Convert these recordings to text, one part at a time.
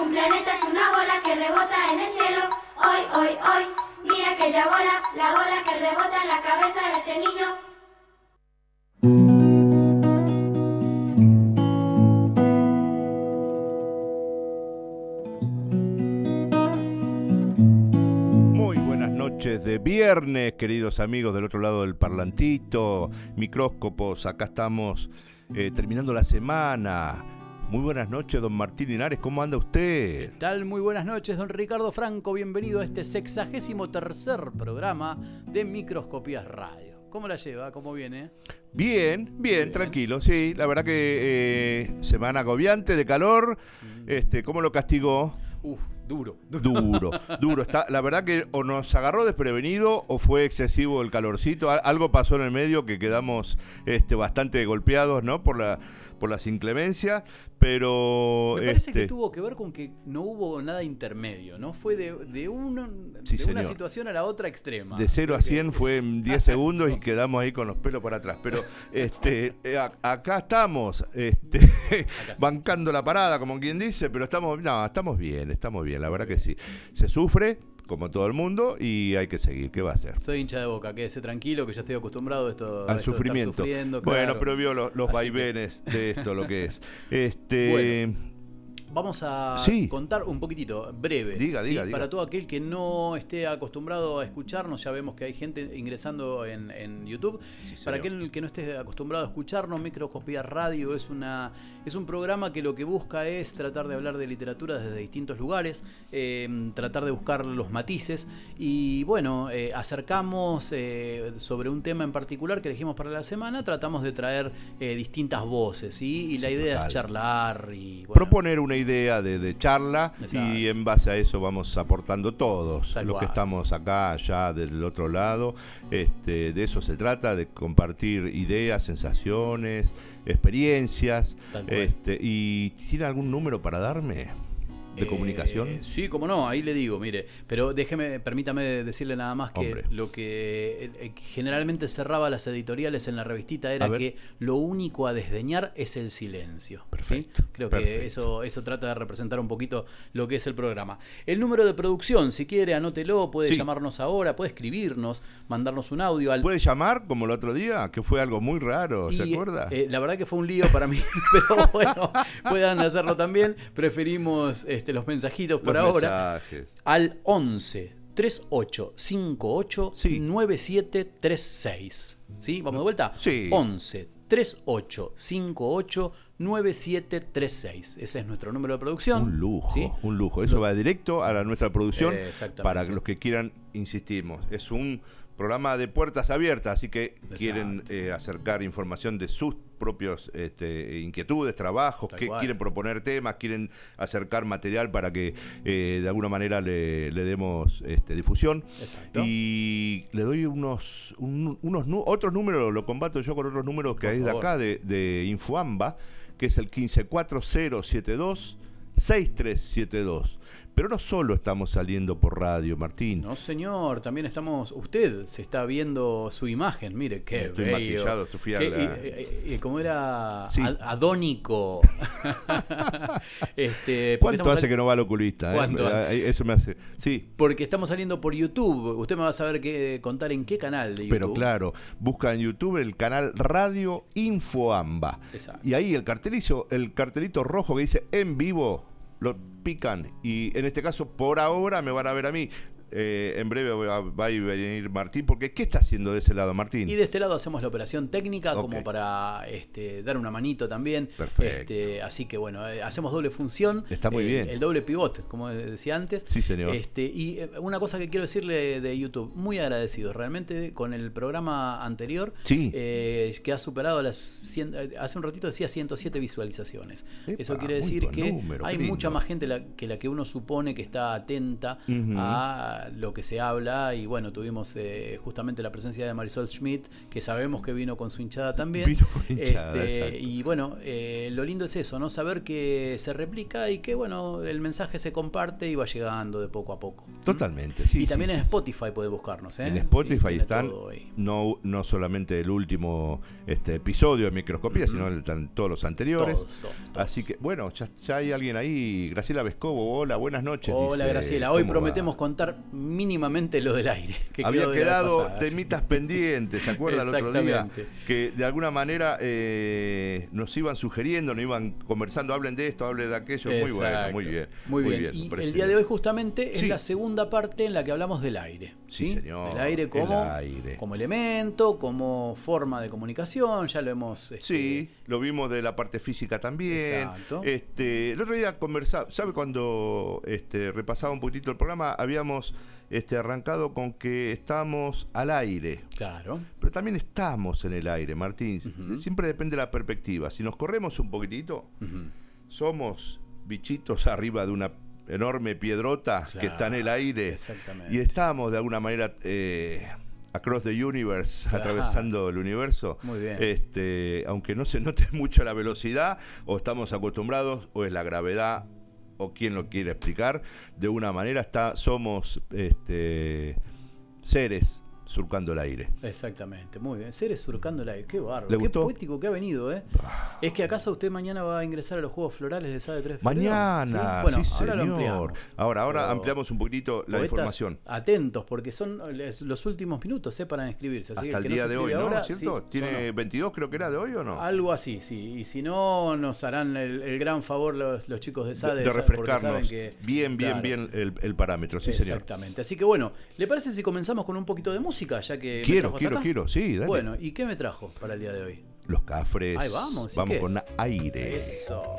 un planeta es una bola que rebota en el cielo. Hoy, hoy, hoy, mira aquella bola, la bola que rebota en la cabeza de ese niño. Muy buenas noches de viernes, queridos amigos del otro lado del parlantito, micróscopos, acá estamos eh, terminando la semana. Muy buenas noches, don Martín Linares, ¿cómo anda usted? ¿Qué tal? Muy buenas noches, don Ricardo Franco. Bienvenido a este sexagésimo tercer programa de Microscopías Radio. ¿Cómo la lleva? ¿Cómo viene? Bien, bien, tranquilo, sí. La verdad que eh, semana agobiante de calor. Este, ¿Cómo lo castigó? Uf, duro. Duro, duro. Está, la verdad que o nos agarró desprevenido o fue excesivo el calorcito. Al- Algo pasó en el medio que quedamos este, bastante golpeados, ¿no? Por la, por las inclemencias. Pero. Me parece este, que tuvo que ver con que no hubo nada intermedio, ¿no? Fue de, de, un- Sí, de una situación a la otra extrema. De 0 a Creo que 100 fue en 10 segundos y quedamos ahí con los pelos para atrás. Pero este, eh, acá estamos, este, bancando la parada, como quien dice, pero estamos, no, estamos bien, estamos bien, la verdad que sí. Se sufre, como todo el mundo, y hay que seguir. ¿Qué va a hacer? Soy hincha de boca, quédese tranquilo que ya estoy acostumbrado a esto. a Al esto de estar sufrimiento. Bueno, pero vio lo- los que- vaivenes de esto, lo que es. Este, Vamos a Sí. contar un poquitito, breve. Diga, ¿sí? diga, diga. Para todo aquel que no esté acostumbrado a escucharnos, ya vemos que hay gente ingresando en, en YouTube. Para aquel que no esté acostumbrado a escucharnos, Microscopía Radio es, una, es un programa que lo que busca es tratar de hablar de literatura desde distintos lugares, eh, tratar de buscar los matices y bueno, eh, acercamos eh, sobre un tema en particular que elegimos para la semana, tratamos de traer eh, distintas voces ¿sí? y la idea total. es charlar y... bueno, proponer una idea de, de charla Exacto. y en base a eso vamos aportando todos Tal los que estamos acá, allá del otro lado. Este, de eso se trata, de compartir ideas, sensaciones, experiencias. Este, ¿Y tiene algún número para darme de Eh, comunicación? Sí, como no, ahí le digo, mire, pero déjeme, permítame decirle nada más que Hombre. lo que eh, eh, generalmente cerraba las editoriales en la revistita era que lo único a desdeñar es el silencio. ¿sí? Perfecto, Creo perfecto. que eso, eso trata de representar un poquito lo que es el programa. El número de producción, si quiere, anótelo, puede Sí. llamarnos ahora, puede escribirnos, mandarnos un audio al ¿Puede llamar como el otro día? Que fue algo muy raro, ¿se Y, acuerda? eh, la verdad que fue un lío para mí, pero bueno, puedan hacerlo también. Preferimos este, los mensajitos por Los ahora mensajes. al 11 38 58 Sí. 9736. ¿Sí? ¿Vamos de vuelta? Sí. 11 38 58 9736. Ese es nuestro número de producción. Un lujo, ¿sí? un lujo. Eso va directo a la, nuestra producción exactamente. para los que quieran, insistimos. Es un programa de puertas abiertas, así que quieren eh, acercar información de sus propios este, inquietudes, trabajos, que quieren proponer temas, quieren acercar material para que eh, de alguna manera le, le demos este, difusión. Exacto. Y le doy unos, un- unos nu- otros números, lo combato yo con otros números que Por hay de acá, de, de Infoamba, que es el 154072 6372. Pero no solo estamos saliendo por radio, Martín. No, señor, también estamos. Usted se está viendo su imagen, mire, qué Estoy bello. maquillado, estoy fui a Qué- la- y- y- y ¿Cómo era? Sí. Adónico. este, ¿Cuánto hace que no va al oculista? eh? ¿Cuánto hace? Eh, Eso me hace. Sí, Porque estamos saliendo por YouTube. Usted me va a saber qué, contar en qué canal de YouTube. pero claro, busca en YouTube el canal Radio Infoamba. Exacto. Y ahí el cartelito, el cartelito rojo que dice en vivo, lo pican. Y en este caso, por ahora me van a ver a mí. Eh, en breve va, va a venir Martín, porque ¿qué está haciendo de ese lado, Martín? Y de este lado hacemos la operación técnica como para este, dar una manito también. Perfecto. Este, así que bueno, eh, hacemos doble función. Está muy Eh, bien. El doble pivot, como decía antes. Sí, señor. Este, y eh, una cosa que quiero decirle de YouTube, muy agradecido realmente con el programa anterior, Sí. eh, que ha superado las 100, eh, hace un ratito decía 107 visualizaciones. Epa, Eso quiere decir que número, hay mucha más gente la- que la que uno supone que está atenta Ujú. a la- lo que se habla y bueno, tuvimos eh, justamente la presencia de Marisol Schmidt, que sabemos que vino con su hinchada también. Vino con hinchada, Este, y bueno, eh, lo lindo es eso, ¿no? Saber que se replica y que bueno, el mensaje se comparte y va llegando de poco a poco. Totalmente, sí. y sí, también sí. en Spotify puede buscarnos, ¿eh? En Spotify están no, no solamente el último este, episodio de Microscopía, sino todos los anteriores. Todos, todos, todos. Así que, bueno, ya, ya hay alguien ahí. Graciela Vescovo, hola, buenas noches. Hola dice, Graciela, hoy ¿cómo prometemos va? contar mínimamente lo del aire. Que Había quedado temitas pendientes, ¿se acuerda el otro día? Que de alguna manera eh, nos iban sugiriendo, nos iban conversando, hablen de esto, hablen de aquello. Muy bueno, muy bien. Muy bien. me Y parece el día de bien. hoy justamente es Sí. la segunda parte en la que hablamos del aire. Sí, Sí, señor, Del aire el como, aire. como elemento, como forma de comunicación, ya lo hemos... este, Sí, lo vimos de la parte física también. Exacto. Este, el otro día conversaba, ¿sabe cuando este, repasaba un poquitito el programa? Habíamos este, arrancado con que estamos al aire. Claro. Pero también estamos en el aire, Martín. Siempre depende de la perspectiva. Si nos corremos un poquitito, somos bichitos arriba de una enorme piedrota que está en el aire. exactamente. Y estamos de alguna manera eh, across the universe, atravesando el universo. Muy bien. Este, aunque no se note mucho la velocidad, o estamos acostumbrados, o es la gravedad, o quien lo quiere explicar, de una manera está, somos este, seres surcando el aire. Exactamente, muy bien. Seres surcando el aire, qué bárbaro. ¿Le Qué gustó? poético que ha venido, ¿eh? Es que acaso usted mañana va a ingresar a los Juegos Florales de SADE 3 Mañana, Bueno, sí, ahora lo señor. ampliamos. Ahora, ahora Pero ampliamos un poquito la información. Atentos, porque son los últimos minutos ¿eh? para inscribirse. Así Hasta que el día no de hoy, ¿no? ahora, ¿Cierto? sí, ¿Tiene son- 22 creo que era de hoy o no? Algo así, sí. Y si no, nos harán el, el gran favor los, los chicos de de, SADE de. Porque refrescarnos saben que- bien, bien, Claro. bien el, el parámetro, sí señor. Exactamente. Así que bueno, ¿le parece si comenzamos con un poquito de música? Ya que me Quiero, quiero, acá? quiero, sí, dale. Bueno, ¿y qué me trajo para el día de hoy? Los cafres. Ahí vamos, ¿y Vamos con es? aire. Eso.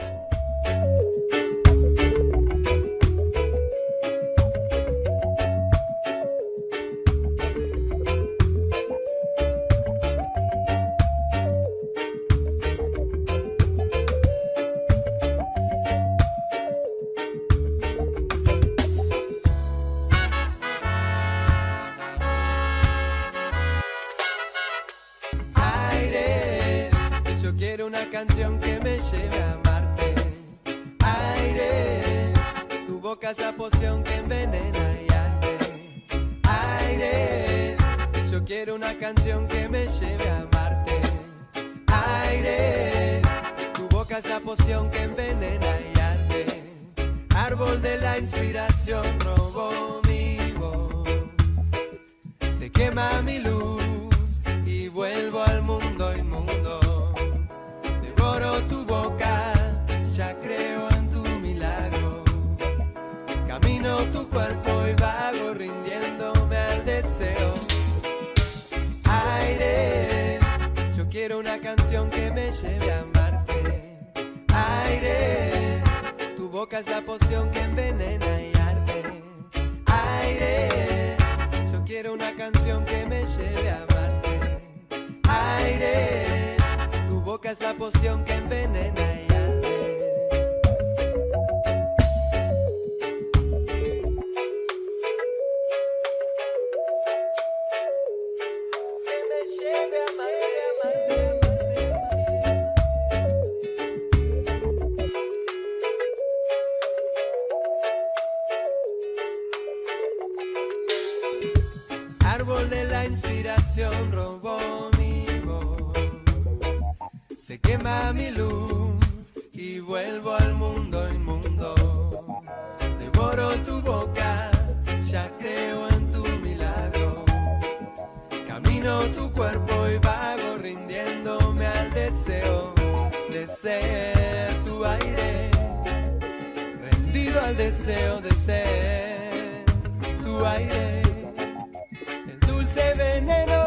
Árbol de la inspiración robó mi voz. Se quema mi luz y vuelvo al mundo inmundo. Devoro tu boca, ya creo en tu milagro. Camino tu cuerpo y vago rindiéndome al deseo de ser tu aire. Rendido al deseo de ser tu aire el veneno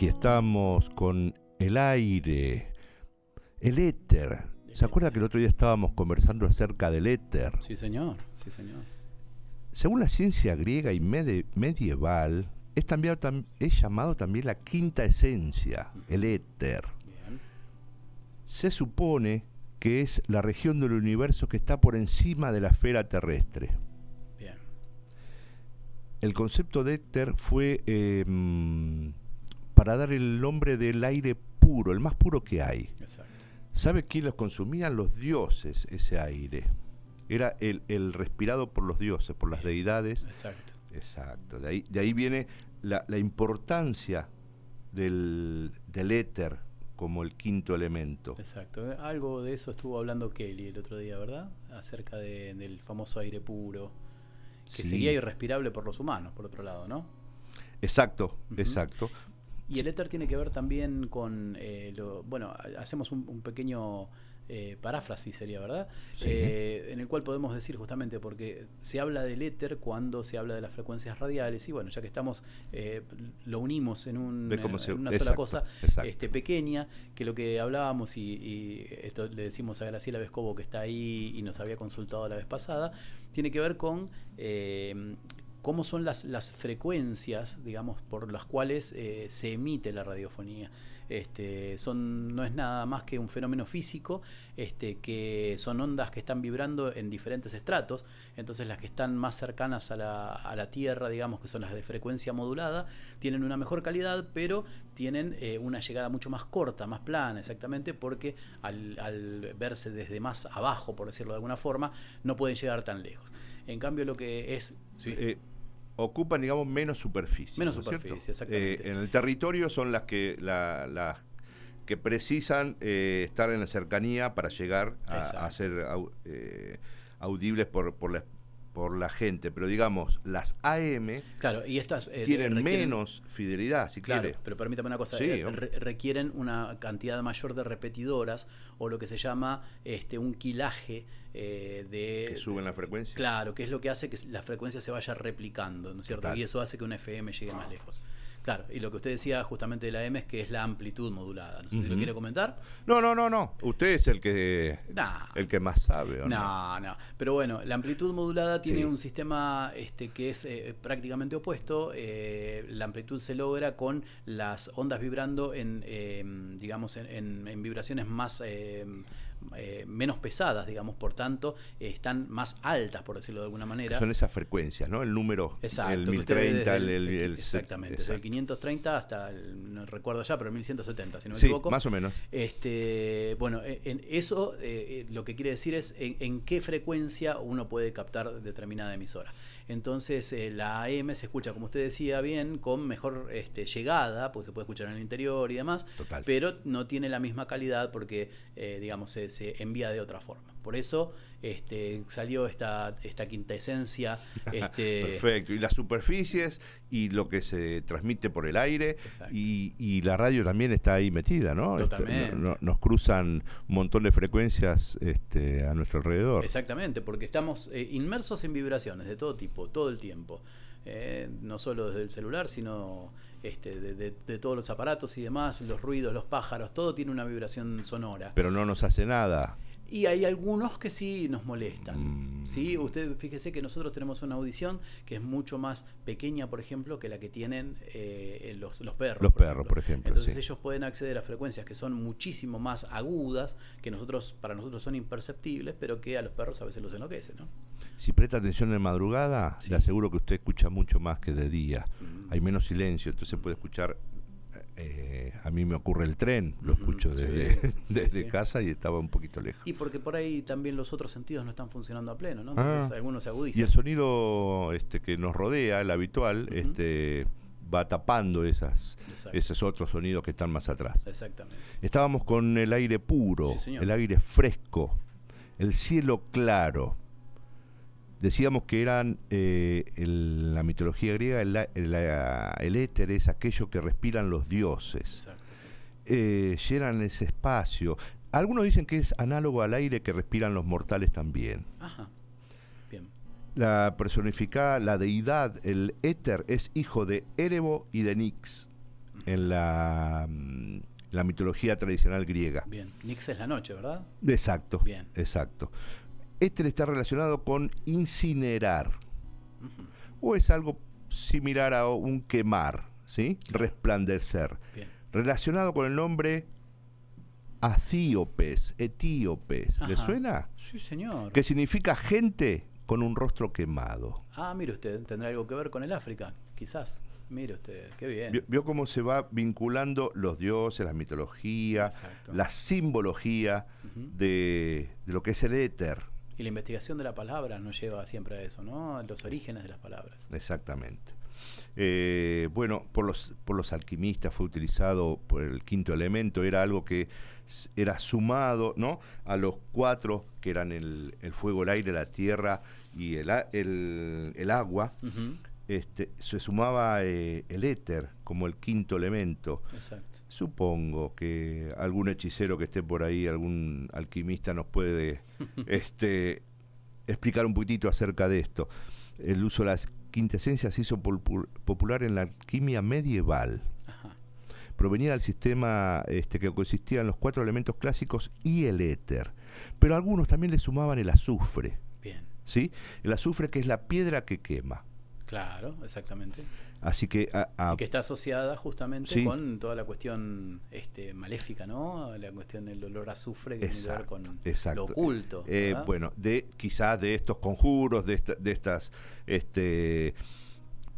Aquí estamos con el aire, el éter. ¿Se acuerda que el otro día estábamos conversando acerca del éter? Sí, señor, sí, señor. Según la ciencia griega y medieval, es, también, tam- es llamado también la quinta esencia, el éter. Bien. Se supone que es la región del universo que está por encima de la esfera terrestre. Bien. El concepto de éter fue eh, mm, para dar el nombre del aire puro, el más puro que hay. Exacto. ¿Sabe quién los consumían? Los dioses, ese aire. Era el, el respirado por los dioses, por las deidades. Exacto. Exacto. De ahí, de ahí viene la, la importancia del, del éter como el quinto elemento. Exacto. Algo de eso estuvo hablando Kelly el otro día, ¿verdad? Acerca de- del famoso aire puro, que Sí. sería irrespirable por los humanos, por otro lado, ¿no? Exacto, exacto. Y el éter tiene que ver también con, eh, lo, bueno, ha- hacemos un, un pequeño eh, paráfrasis sería, ¿verdad? Sí. Eh, en el cual podemos decir justamente, porque se habla del éter cuando se habla de las frecuencias radiales, y bueno, ya que estamos, eh, lo unimos en, un, en una sola cosa exacto. este, pequeña, que lo que hablábamos, y, y esto le decimos a Graciela Vescovo que está ahí y nos había consultado la vez pasada, tiene que ver con eh, cómo son las, las frecuencias, digamos, por las cuales eh, se emite la radiofonía. Este, son, no es nada más que un fenómeno físico, este, que son ondas que están vibrando en diferentes estratos. Entonces las que están más cercanas a la, a la Tierra, digamos que son las de frecuencia modulada, tienen una mejor calidad, pero tienen eh, una llegada mucho más corta, más plana, exactamente, porque al, al verse desde más abajo, por decirlo de alguna forma, no pueden llegar tan lejos. En cambio, lo que es... sí. Eh, ocupan, digamos, menos superficie. Menos superficie, exactamente. Eh, en el territorio son las que la- las que precisan eh, estar en la cercanía para llegar a ser au- eh, audibles por, por, la, por la gente. Pero digamos, las AM Claro, y estas eh, tienen requieren- menos fidelidad, si Claro, quiere. pero permítame una cosa, Sí, eh, re- requieren una cantidad mayor de repetidoras o lo que se llama este un quilaje eh, de Que suben la frecuencia. Claro, que es lo que hace que la frecuencia se vaya replicando, ¿no es cierto? Total. Y eso hace que un FM llegue más lejos. Claro, y lo que usted decía justamente de la M es que es la amplitud modulada. No sé si lo quiere comentar. No, no, no, no. Usted es el que Nah. el que más sabe, ¿o no? No, no. Pero bueno, la amplitud modulada tiene Sí. un sistema este, que es eh, prácticamente opuesto. Eh, la amplitud se logra con las ondas vibrando en, eh, digamos, en, en- en vibraciones más eh, menos pesadas, digamos, por tanto, eh, están más altas, por decirlo de alguna Que manera. son esas frecuencias, ¿no? El número, Exacto, el que usted ve 1030, desde el, el, el- exactamente, desde el exacto. 530 hasta el, no recuerdo ya, pero el 1170, si no me Sí, equivoco. más o menos. Este, bueno, en en eso eh, eh, lo que quiere decir es en, en qué frecuencia uno puede captar determinada emisora. Entonces eh, la AM se escucha, como usted decía bien, con mejor este, llegada, porque se puede escuchar en el interior y demás, Total. pero no tiene la misma calidad porque, eh, digamos, se, se envía de otra forma. Por eso este, salió esta, esta quinta esencia. Este, Perfecto. Y las superficies y lo que se transmite por el aire y, y la radio también está ahí metida, ¿no? Este, no- nos cruzan un montón de frecuencias este, a nuestro alrededor. Exactamente, porque estamos eh, inmersos en vibraciones de todo tipo, todo el tiempo. Eh, no solo desde el celular, sino este, de, de- de todos los aparatos y demás, los ruidos, los pájaros, todo tiene una vibración sonora. Pero no nos hace nada. Y hay algunos que sí nos molestan. Mm. ¿sí? Usted fíjese que nosotros tenemos una audición que es mucho más pequeña, por ejemplo, que la que tienen eh, los, los perros. Los perros, por ejemplo, Entonces sí. ellos pueden acceder a frecuencias que son muchísimo más agudas, que nosotros para nosotros son imperceptibles, pero que a los perros a veces los enloquece. ¿no? Si presta atención en madrugada, Sí. le aseguro que usted escucha mucho más que de día. Mm. Hay menos silencio, entonces puede escuchar eh, a mí me ocurre el tren, lo escucho desde, sí, desde sí. casa y estaba un poquito lejos. Y porque por ahí también los otros sentidos no están funcionando a pleno, ¿no? Ah. Algunos se Y agudizan. el sonido este, que nos rodea, el habitual, este, va tapando esas, Exacto. esos otros sonidos que están más atrás. Exactamente. Estábamos con el aire puro, Sí, el aire fresco, el cielo claro. Decíamos que eran, eh, en la mitología griega, el, el el éter es aquello que respiran los dioses. Exacto, sí. Eh, llenan ese espacio. Algunos dicen que es análogo al aire que respiran los mortales también. Ajá. Bien. La personificada, la deidad, el éter, es hijo de Erebo y de Nix en la, mm, la mitología tradicional griega. Bien. Nix es la noche, ¿verdad? Exacto. Bien. Exacto. Éter está relacionado con incinerar. O es algo similar a un quemar, ¿sí? Resplandecer. Bien. Relacionado con el nombre Acíopes, etíopes. ¿Le Ajá. suena? Sí, señor. Que significa gente con un rostro quemado. Ah, mire usted, tendrá algo que ver con el África, quizás. Mire usted, qué bien. Vio, vio cómo se va vinculando los dioses, la mitología, Exacto. la simbología de, de lo que es el éter. Y la investigación de la palabra nos lleva siempre a eso, ¿no? Los orígenes de las palabras. Exactamente. Eh, bueno, por los, por los alquimistas fue utilizado por el quinto elemento, era algo que era sumado ¿no? a los cuatro, que eran el, el fuego, el aire, la tierra y el, el- el agua. Este, se sumaba eh, el éter como el quinto elemento. Exacto. Supongo que algún hechicero que esté por ahí, algún alquimista nos puede este, explicar un poquitito acerca de esto. El uso de las quintesencias se hizo popular en la alquimia medieval. Ajá. Provenía del sistema este, que consistía en los cuatro elementos clásicos y el éter. Pero algunos también le sumaban el azufre. Bien. ¿sí? El azufre que es la piedra que quema. Claro, exactamente. Así que a- a- Y que está asociada justamente Sí. con toda la cuestión este, maléfica, ¿no? La cuestión del olor a azufre que tiene que ver Exacto, con exacto. lo oculto. Eh, bueno, de quizás de estos conjuros, de, esta- de estas este,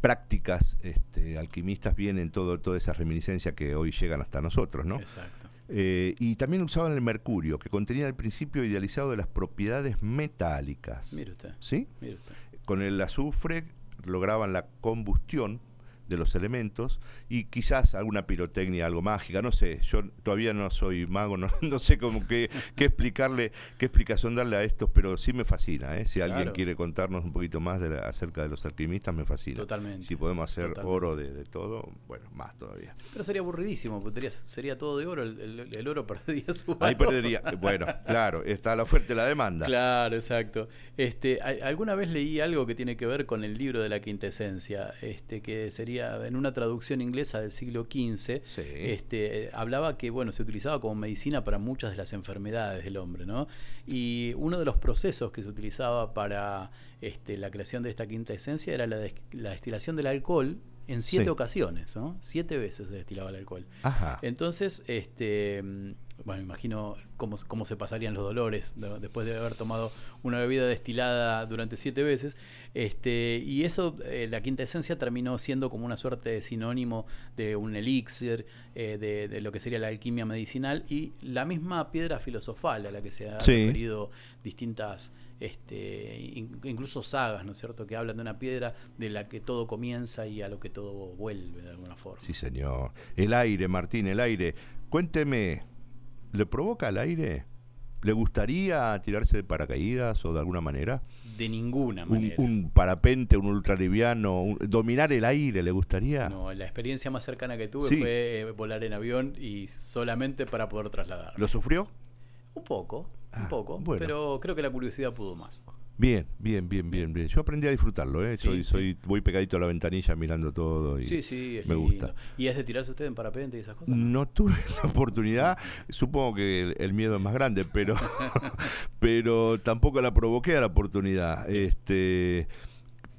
prácticas este, alquimistas vienen todo, toda esa reminiscencia que hoy llegan hasta nosotros, ¿no? Exacto. Eh, y también usaban el mercurio, que contenía el principio idealizado de las propiedades metálicas. Mire usted. ¿Sí? Mire usted. Con el azufre lograban la combustión de los elementos y quizás alguna pirotecnia, algo mágica, no sé, yo todavía no soy mago, no, no sé cómo qué, qué explicarle, qué explicación darle a estos, pero sí me fascina, ¿eh? si alguien quiere contarnos un poquito más de la- acerca de los alquimistas, me fascina. Totalmente. Si podemos hacer Totalmente. oro de, de todo, bueno, más todavía. Sí, pero sería aburridísimo, porque sería, todo de oro, el, el- el oro perdería su Ahí valor. perdería, bueno, claro, está la oferta y la demanda. Claro, exacto. Este, alguna vez leí algo que tiene que ver con el libro de la quintesencia, este, que sería en una traducción inglesa del siglo XV, Sí. este, eh, hablaba que bueno, se utilizaba como medicina para muchas de las enfermedades del hombre, ¿no? Y uno de los procesos que se utilizaba para este, la creación de esta quinta esencia era la, des- la destilación del alcohol en siete Sí. ocasiones, ¿no? Siete veces se destilaba el alcohol. Ajá. Entonces, este, bueno, imagino cómo, cómo se pasarían los dolores ¿no? después de haber tomado una bebida destilada durante siete veces. Este, y eso, eh, la quinta esencia terminó siendo como una suerte de sinónimo de un elixir, eh, de, de lo que sería la alquimia medicinal y la misma piedra filosofal a la que se ha Sí. referido distintas este, in- incluso sagas, ¿no es cierto?, que hablan de una piedra de la que todo comienza y a lo que todo vuelve de alguna forma. Sí, señor. El aire, Martín, el aire. Cuénteme, ¿le provoca el aire? ¿Le gustaría tirarse de paracaídas o de alguna manera? De ninguna Un, manera. un parapente, un ultraliviano, un- dominar el aire, ¿le gustaría? No, la experiencia más cercana que tuve Sí. fue eh, volar en avión y solamente para poder trasladar. ¿Lo sufrió? Un poco, Ah, un poco, bueno. pero creo que la curiosidad pudo más. Bien, bien, bien, bien, bien. Yo aprendí a disfrutarlo, ¿eh? Sí, soy, sí. soy, voy pegadito a la ventanilla mirando todo y Sí, sí, me gusta. ¿Y es de tirarse usted en parapente y esas cosas? No tuve la oportunidad, supongo que el, el miedo es más grande, pero, pero tampoco la provoqué a la oportunidad. Este,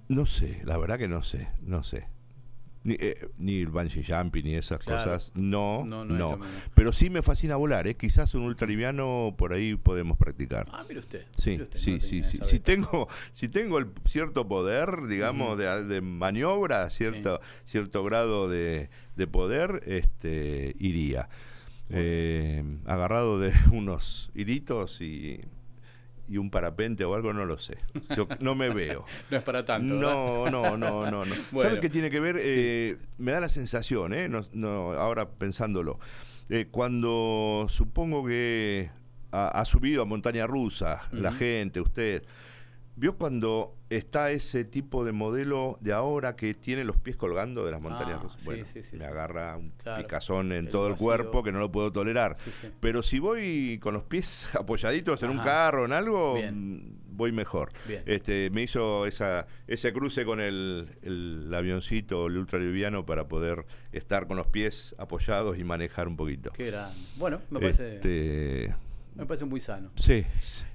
no sé, la verdad que no sé, no sé. Ni, eh, ni el bungee jumping ni esas Claro. cosas, no, No, no. no. Pero sí me fascina volar, ¿eh? Quizás un ultraliviano por ahí podemos practicar. Ah, mire usted. Sí, mire usted, sí, no sí, sí. Si tengo, si tengo el cierto poder, digamos, de, de maniobra, cierto, cierto grado de, de poder, este, iría. Eh, agarrado de unos hilitos y, y un parapente o algo, no lo sé. Yo no me veo. No es para tanto. No, no, no, no, no. Bueno. ¿Sabes qué tiene que ver? Eh, me da la sensación, ¿eh? No, no, ahora pensándolo. Eh, cuando supongo que ha, ha subido a montaña rusa la gente, usted, ¿vio cuando está ese tipo de modelo de ahora que tiene los pies colgando de las montañas Ah, rusas? sí, bueno, sí, sí, me sí. agarra un Claro. picazón en El todo el cuerpo que no lo puedo tolerar. Pero si voy con los pies apoyaditos en un carro, en algo, Bien. mm, voy mejor. Bien. Este, me hizo esa, ese cruce con el, el avioncito, el ultraliviano, para poder estar con los pies apoyados y manejar un poquito. Qué grande. Bueno, me parece, Este, me parece muy sano. sí.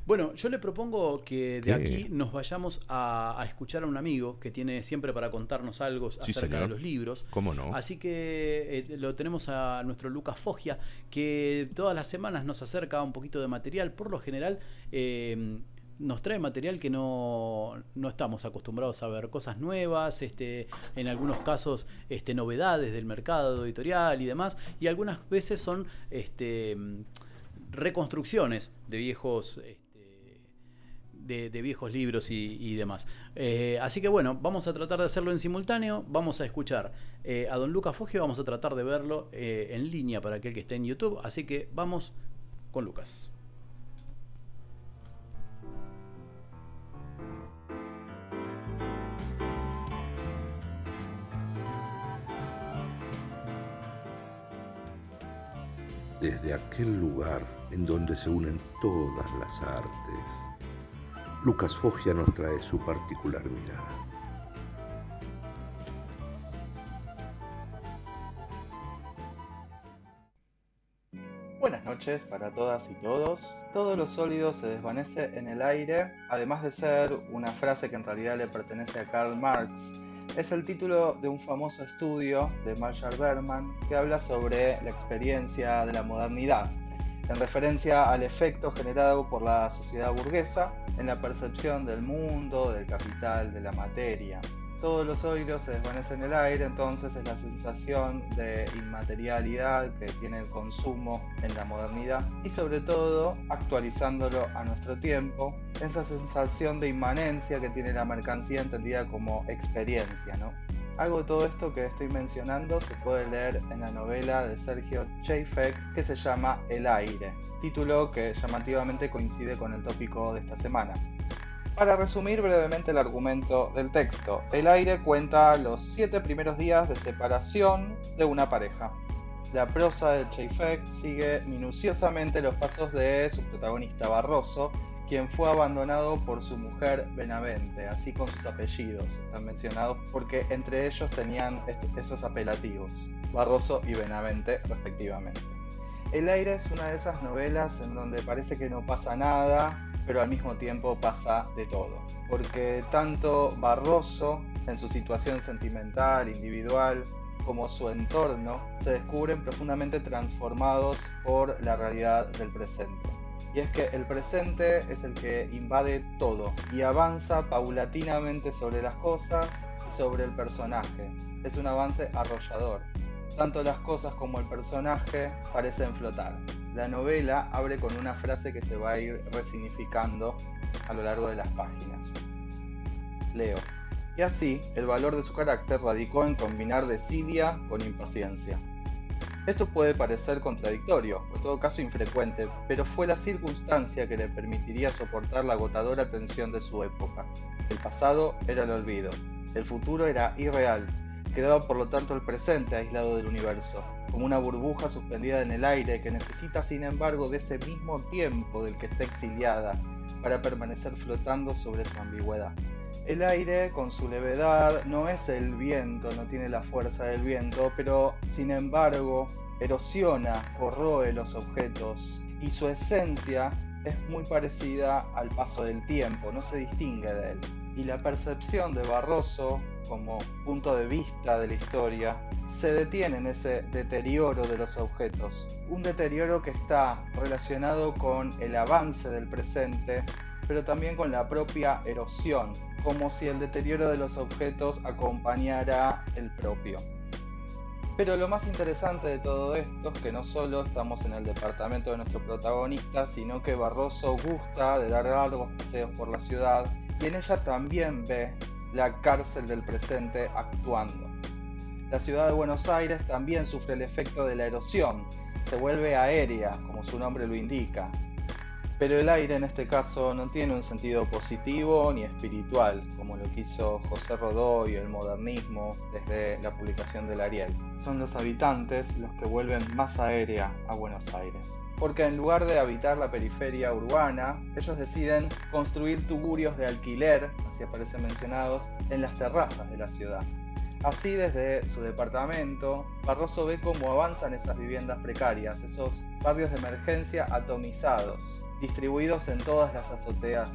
Bueno, yo le propongo que de ¿Qué? aquí nos vayamos a, a escuchar a un amigo que tiene siempre para contarnos algo acerca señor. de los libros. ¿Cómo no? Así que eh, lo tenemos a nuestro Lucas Foggia, que todas las semanas nos acerca un poquito de material. Por lo general, eh, nos trae material que no, no estamos acostumbrados a ver, cosas nuevas, este, en algunos casos este, novedades del mercado editorial y demás, y algunas veces son este, reconstrucciones de viejos... este, de, viejos libros y, demás. Eh, así que bueno, vamos a tratar de hacerlo en simultáneo. Vamos a escuchar eh, a don Lucas Foggia, vamos a tratar de verlo eh, en línea para aquel que esté en YouTube. Así que vamos con Lucas. Desde aquel lugar en donde se unen todas las artes. Lucas Foggia nos trae su particular mirada. Buenas noches para todas y todos. Todo lo sólido se desvanece en el aire, además de ser una frase que en realidad le pertenece a Karl Marx. Es el título de un famoso estudio de Marshall Berman que habla sobre la experiencia de la modernidad, en referencia al efecto generado por la sociedad burguesa en la percepción del mundo, del capital, de la materia. Todos los oídos se desvanecen en el aire, entonces es la sensación de inmaterialidad que tiene el consumo en la modernidad y sobre todo actualizándolo a nuestro tiempo, esa sensación de inmanencia que tiene la mercancía entendida como experiencia, ¿no? Algo de todo esto que estoy mencionando se puede leer en la novela de Sergio Cheifek que se llama El aire, título que llamativamente coincide con el tópico de esta semana. Para resumir brevemente el argumento del texto, El aire cuenta los siete primeros días de separación de una pareja. La prosa de Cheifek sigue minuciosamente los pasos de su protagonista Barroso, quien fue abandonado por su mujer Benavente, así con sus apellidos, están mencionados porque entre ellos tenían esos apelativos, Barroso y Benavente respectivamente. El aire es una de esas novelas en donde parece que no pasa nada, pero al mismo tiempo pasa de todo. Porque tanto Barroso, en su situación sentimental, individual, como su entorno, se descubren profundamente transformados por la realidad del presente. Y es que el presente es el que invade todo y avanza paulatinamente sobre las cosas y sobre el personaje. Es un avance arrollador. Tanto las cosas como el personaje parecen flotar. La novela abre con una frase que se va a ir resignificando a lo largo de las páginas. Leo. Y así, el valor de su carácter radicó en combinar desidia con impaciencia. Esto puede parecer contradictorio, o en todo caso infrecuente, pero fue la circunstancia que le permitiría soportar la agotadora tensión de su época. El pasado era el olvido, el futuro era irreal, quedaba por lo tanto el presente aislado del universo, como una burbuja suspendida en el aire que necesita sin embargo de ese mismo tiempo del que está exiliada para permanecer flotando sobre su ambigüedad. El aire, con su levedad, no es el viento, no tiene la fuerza del viento, pero sin embargo erosiona, corroe los objetos y su esencia es muy parecida al paso del tiempo, no se distingue de él. Y la percepción de Barroso como punto de vista de la historia se detiene en ese deterioro de los objetos. Un deterioro que está relacionado con el avance del presente, pero también con la propia erosión, como si el deterioro de los objetos acompañara el propio. Pero lo más interesante de todo esto es que no solo estamos en el departamento de nuestro protagonista, sino que Barroso gusta de dar largos paseos por la ciudad y en ella también ve la cárcel del presente actuando. La ciudad de Buenos Aires también sufre el efecto de la erosión, se vuelve aérea, como su nombre lo indica, pero el aire en este caso no tiene un sentido positivo ni espiritual, como lo quiso José Rodó y el modernismo desde la publicación del Ariel. Son los habitantes los que vuelven más aérea a Buenos Aires. Porque en lugar de habitar la periferia urbana, ellos deciden construir tuburios de alquiler, así aparecen mencionados, en las terrazas de la ciudad. Así desde su departamento, Barroso ve cómo avanzan esas viviendas precarias, esos barrios de emergencia atomizados, distribuidos en todas las azoteas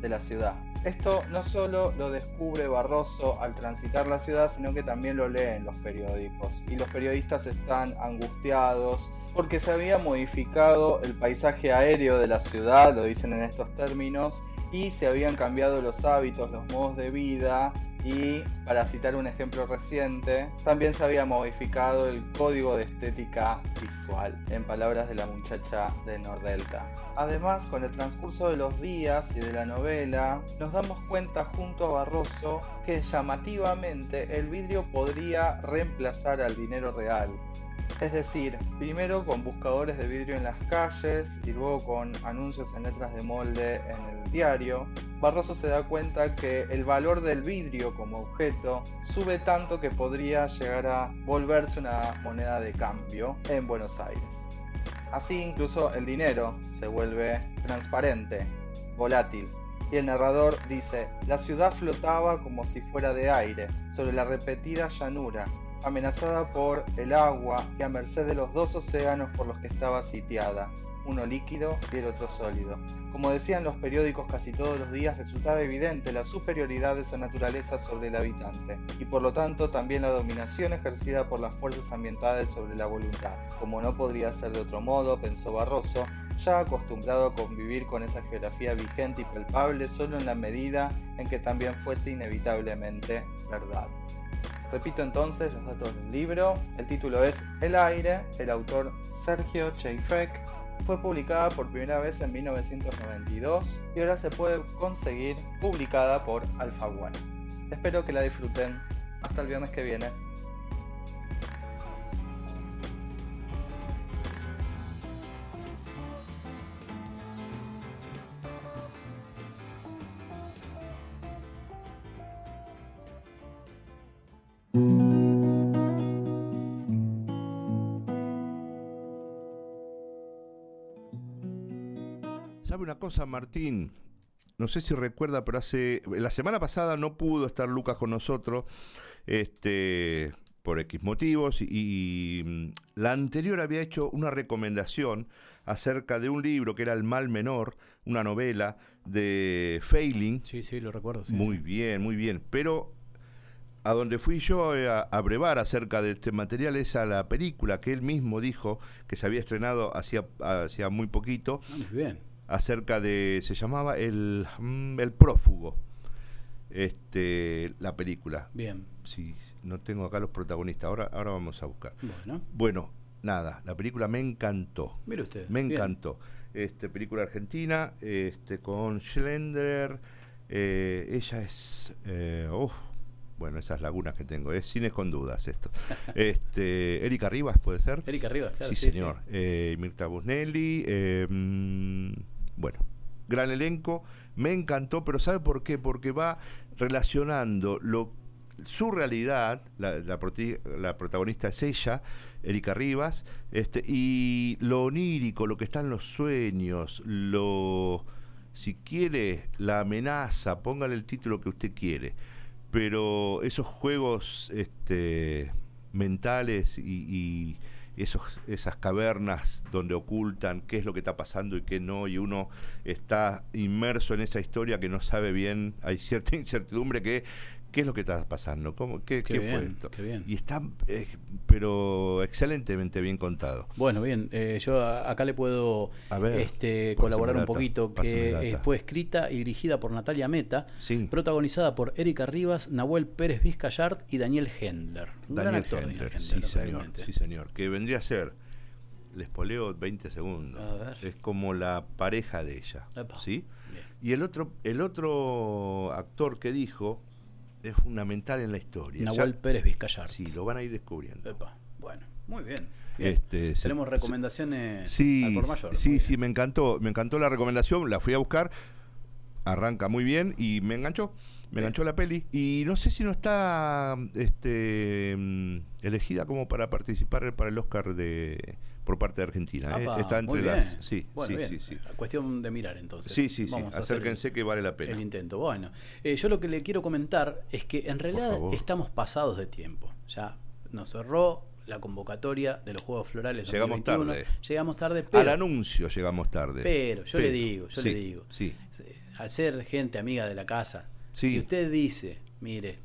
de la ciudad. Esto no solo lo descubre Barroso al transitar la ciudad, sino que también lo lee en los periódicos. Y los periodistas están angustiados porque se había modificado el paisaje aéreo de la ciudad, lo dicen en estos términos, y se habían cambiado los hábitos, los modos de vida y, para citar un ejemplo reciente, también se había modificado el código de estética visual, en palabras de la muchacha de Nordelta. Además, con el transcurso de los días y de la novela, nos damos cuenta junto a Barroso que llamativamente el vidrio podría reemplazar al dinero real es decir, primero con buscadores de vidrio en las calles y luego con anuncios en letras de molde en el diario, Barroso se da cuenta que el valor del vidrio como objeto sube tanto que podría llegar a volverse una moneda de cambio en Buenos Aires. Así incluso el dinero se vuelve transparente, volátil, y el narrador dice, la ciudad flotaba como si fuera de aire, sobre la repetida llanura, amenazada por el agua y a merced de los dos océanos por los que estaba sitiada, uno líquido y el otro sólido. Como decían los periódicos casi todos los días, resultaba evidente la superioridad de esa naturaleza sobre el habitante, y por lo tanto también la dominación ejercida por las fuerzas ambientales sobre la voluntad. Como no podría ser de otro modo, pensó Barroso, ya acostumbrado a convivir con esa geografía vigente y palpable solo en la medida en que también fuese inevitablemente verdad. Repito entonces los datos del libro. El título es El aire, el autor Sergio Cheifek. Fue publicada por primera vez en 1992 y ahora se puede conseguir publicada por Alfaguara. Espero que la disfruten. Hasta el viernes que viene. ¿Sabe una cosa, Martín? No sé si recuerda, pero hace. La semana pasada no pudo estar Lucas con nosotros. Este. Por X motivos. Y, mm, la anterior había hecho una recomendación acerca de un libro que era El Mal Menor, una novela de Failing. Sí, sí, lo recuerdo. sí, muy sí. bien, muy bien. Pero a donde fui yo eh, a, a brevar acerca de este material es a la película que él mismo dijo que se había estrenado hacía, hacía muy poquito, Ah, muy bien. acerca de, se llamaba El, mm, el Prófugo, este, la película. Bien. Sí, no tengo acá los protagonistas, ahora, ahora vamos a buscar. Bueno, Bueno, nada, la película me encantó. mire usted. Me bien. encantó. Este, película argentina, este, con Schlender. eh, ella es. eh, bueno, esas lagunas que tengo. Es cines con dudas esto. este, Erika Rivas, ¿puede ser? Erika Rivas, claro. sí, señor. Eh, Mirta Busnelli. eh, mm, bueno, gran elenco. Me encantó, pero ¿sabe por qué? Porque va relacionando lo, su realidad, la, la protagonista es ella, Erika Rivas, este, y lo onírico, lo que está en los sueños, lo, si quiere, la amenaza, póngale el título que usted quiere, pero esos juegos este, mentales y, y- esos, esas cavernas donde ocultan qué es lo que está pasando y qué no, y uno está inmerso en esa historia que no sabe bien, hay cierta incertidumbre que ¿Qué es lo que está pasando? ¿Cómo, ¿Qué, Qué qué bien, fue esto? qué bien. Y está, eh, pero excelentemente bien contado. Bueno, bien, eh, yo a- acá le puedo ver, este, colaborar un data, poquito, que eh, fue escrita y dirigida por Natalia Meta, Sí. protagonizada por Erika Rivas, Nahuel Pérez Vizcayart y Daniel Hendler. Un gran Daniel actor, Hendler, Daniel sí señor, sí señor. Que vendría a ser, les poleo 20 segundos. A ver. Es como la pareja de ella, Epa. ¿sí? Bien. Y el otro, el otro actor que dijo es fundamental en la historia. Nahuel Ya- Pérez Vizcayart. Sí, lo van a ir descubriendo. Epa, Bueno, muy bien. bien. Este, Tenemos recomendaciones al Sí, por mayor. sí, sí, me encantó, me encantó la recomendación, la fui a buscar, arranca muy bien y me enganchó, me enganchó la peli y no sé si no está este elegida como para participar para el Oscar de por parte de Argentina, ¿eh? Apa, está entre las, sí, Bueno, sí, bien. sí, sí, Cuestión de mirar entonces. sí, sí, sí, Vamos el- acérquense que vale la el pena. intento. Bueno, eh, yo lo que le quiero comentar es que en realidad estamos pasados de tiempo. Ya nos cerró la convocatoria de los Juegos Florales Llegamos 2021. tarde. Llegamos tarde, Al pero, anuncio llegamos tarde. pero yo le digo, yo le digo, Sí, al ser gente amiga de la casa, Sí. si usted dice, mire,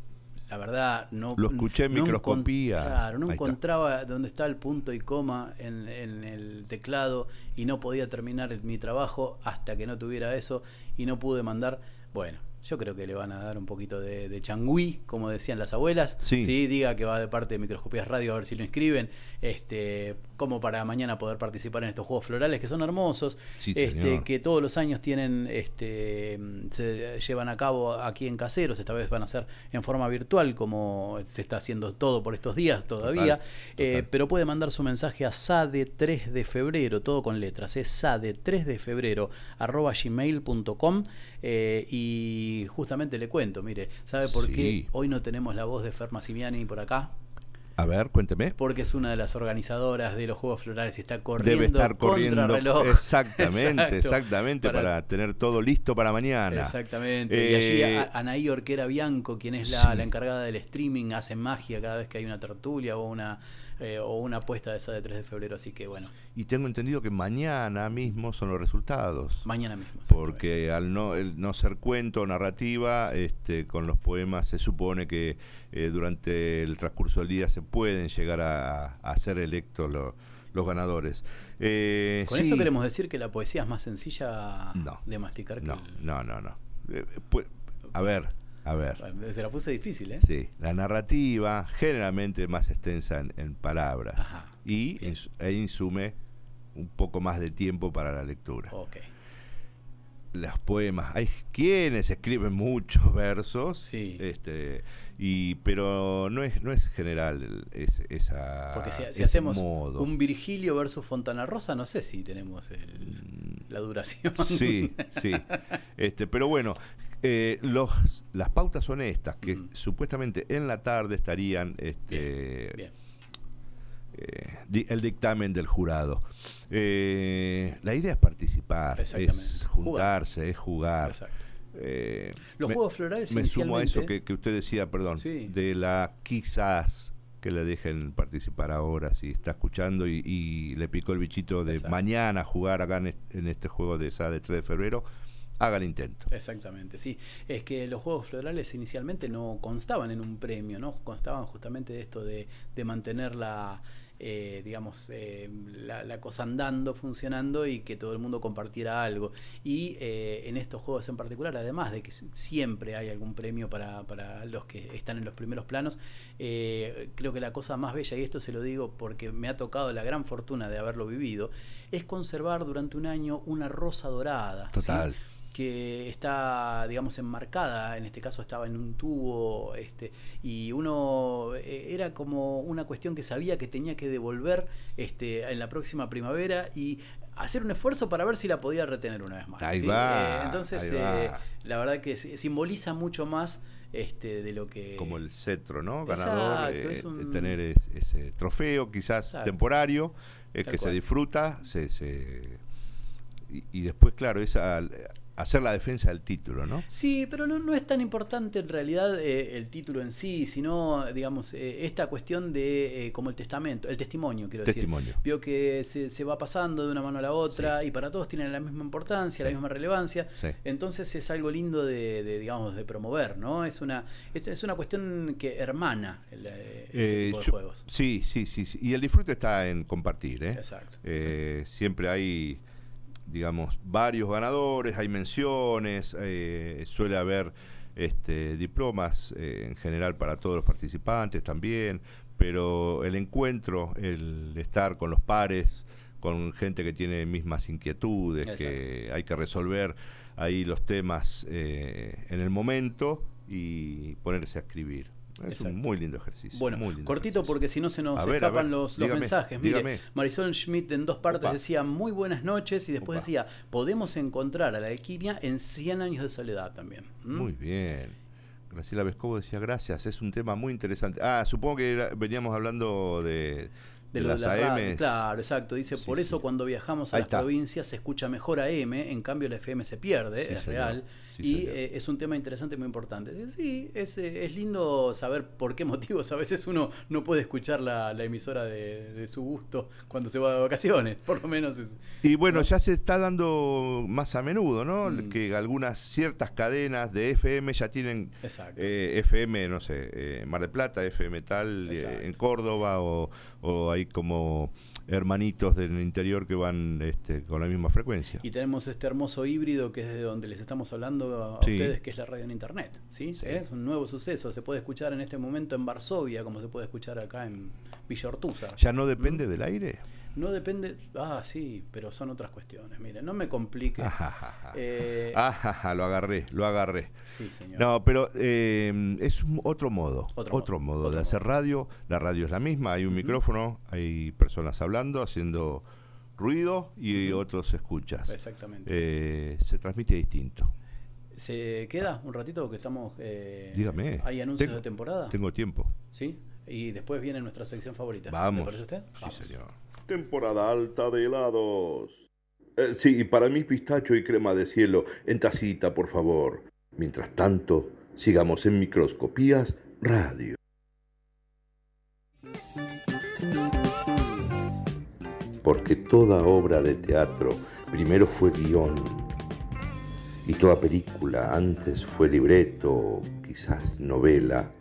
la verdad no Lo escuché en no microscopía. Claro, no Ahí está. encontraba dónde está el punto y coma en, en el teclado y no podía terminar mi trabajo hasta que no tuviera eso y no pude mandar. Bueno, yo creo que le van a dar un poquito de, de changüí, como decían las abuelas. Sí. diga que va de parte de Microscopías Radio a ver si lo inscriben. Este, como para mañana poder participar en estos juegos florales que son hermosos. Sí, este, señor. que todos los años tienen, este, se llevan a cabo aquí en Caseros, esta vez van a ser en forma virtual, como se está haciendo todo por estos días todavía. Total, Eh, pero puede mandar su mensaje a SADE 3 de febrero, todo con letras, es SADE 3 de febrero, arroba gmail.com. eh, y justamente le cuento, mire, ¿sabe por Sí. qué hoy no tenemos la voz de Fer Massimiani por acá? A ver, cuénteme. Porque es una de las organizadoras de los Juegos Florales y está corriendo Debe estar corriendo. contrarreloj. Exactamente, Exacto. exactamente, para, tener todo listo para mañana. Exactamente. y allí Eh, a- Anaí Orquera Bianco, quien es la, sí. la encargada del streaming, hace magia cada vez que hay una tertulia o una eh, o una apuesta de esa de 3 de febrero. Así que bueno, Y tengo entendido que mañana mismo son los resultados. mañana mismo. Porque al no, el no ser cuento o narrativa, este, con los poemas se supone que eh, durante el transcurso del día se pueden llegar a, a ser electos lo- los ganadores. Eh, Con sí, esto queremos decir que la poesía es más sencilla No. de masticar que No, el- no, no, no. Eh, a ver, a ver. Se la puse difícil, ¿eh? Sí, la narrativa generalmente más extensa en, en palabras Ajá, y ins- e insume un poco más de tiempo para la lectura. Ok. Los poemas, hay quienes escriben muchos versos, Sí. este, y pero no es no es general es- esa Porque si, hacemos modo. un Virgilio versus Fontana Rosa, no sé si tenemos el- la duración. Mm. Sí, sí. Este, pero bueno, eh, los, las pautas son estas, que supuestamente en la tarde estarían este, Bien. eh, di- el dictamen del jurado. Eh, la idea es participar, es Jugar. juntarse, es jugar. Eh, Los me, juegos florales me sumo a eso que, que usted decía, perdón, Sí. de la quizás que le dejen participar ahora, si está escuchando y, y le picó el bichito de Exacto. mañana jugar acá en este, en este juego de esa de 3 de febrero, haga el intento. Exactamente, sí. Es que los juegos florales inicialmente no constaban en un premio, ¿no? Constaban justamente de esto de, de mantener la, eh, digamos, eh, la, la cosa andando, funcionando y que todo el mundo compartiera algo. Y eh, en estos juegos en particular, además de que siempre hay algún premio para, para los que están en los primeros planos, eh, creo que la cosa más bella, y esto se lo digo porque me ha tocado la gran fortuna de haberlo vivido, es conservar durante un año una rosa dorada. ¿sí? Que está, digamos, enmarcada, en este caso estaba en un tubo, este, y uno eh, era como una cuestión que sabía que tenía que devolver este, en la próxima primavera y hacer un esfuerzo para ver si la podía retener una vez más. Ahí ¿sí? va, Eh, entonces, ahí eh, la verdad que si- simboliza mucho más este, de lo que... Como el cetro, ¿no? Ganador, Exacto, eh, es un- tener es- ese trofeo, quizás Exacto. temporario, que se disfruta, se, se- y, y después, claro, esa, hacer la defensa del título, ¿no? Sí, pero no, no es tan importante en realidad eh, el título en sí, sino, digamos, eh, esta cuestión de eh, como el testamento, el testimonio, quiero Testimonio. decir. Vio que se, se va pasando de una mano a la otra y para todos tienen la misma importancia, la misma relevancia. Sí. Entonces es algo lindo de, de, digamos, de promover, ¿no? Es una, es, es una cuestión que hermana el, eh, este Eh, tipo de yo- juegos. Sí, sí, sí, sí. Y el disfrute está en compartir, ¿eh? Exacto. Eh, Siempre hay, digamos, varios ganadores, hay menciones, eh, suele haber este, diplomas eh, en general para todos los participantes también, pero el encuentro, el estar con los pares, con gente que tiene mismas inquietudes, que hay que resolver ahí los temas eh, en el momento y ponerse a escribir. Es Exacto. un muy lindo ejercicio. Bueno, muy lindo cortito ejercicio. porque si no se nos ver, escapan ver, los, los mensajes. Mire, dígame. Marisol Schmidt en dos partes Opa. decía muy buenas noches y después Opa. decía podemos encontrar a la alquimia en 100 años de soledad también. ¿Mm? Muy bien. Graciela Vescovo decía gracias, es un tema muy interesante. Ah, supongo que era- veníamos hablando de, de, lo de las. Claro, exacto. Dice, Sí, por eso sí. cuando viajamos a Ahí las está. provincias se escucha mejor AM, en cambio la FM se pierde, Sí, es señor. real. Sí, y eh, es un tema interesante muy importante. Sí, es, eh, es lindo saber por qué motivos a veces uno no puede escuchar la, la emisora de, de su gusto cuando se va de vacaciones. Por lo menos es, Y bueno, ya se está dando más a menudo, ¿no? Mm. Que algunas ciertas cadenas de FM ya tienen eh, FM, no sé, eh, Mar del Plata, FM tal, eh, en Córdoba, o, o hay como hermanitos del interior que van este, con la misma frecuencia. Y tenemos este hermoso híbrido que es de donde les estamos hablando a Sí. ustedes, que es la radio en internet. ¿sí? Sí. Es un nuevo suceso. Se puede escuchar en este momento en Varsovia, como se puede escuchar acá en Villa Ortúzar. ¿Ya no ¿Mm? depende del aire? No depende. Ah, sí, pero son otras cuestiones. Mire, no me complique. Ajajaja. Eh, Ajaja, lo agarré, lo agarré. sí, señor. No, pero eh, es un- otro modo, Otro otro, modo, modo, otro de hacer radio. La radio es la misma, hay un micrófono, hay personas hablando, haciendo ruido y otros escuchas. Exactamente. Eh, se transmite distinto. ¿Se queda un ratito que estamos. eh, Dígame. ¿Hay anuncios Tengo- de temporada? Tengo tiempo. ¿Sí? Y después viene nuestra sección favorita. Vamos. ¿Le parece usted? Sí, Vamos. señor. Temporada alta de helados. Eh, sí, para mí pistacho y crema de cielo en tacita, por favor. Mientras tanto, sigamos en microscopías radio. Porque toda obra de teatro primero fue guion y toda película antes fue libreto quizás novela.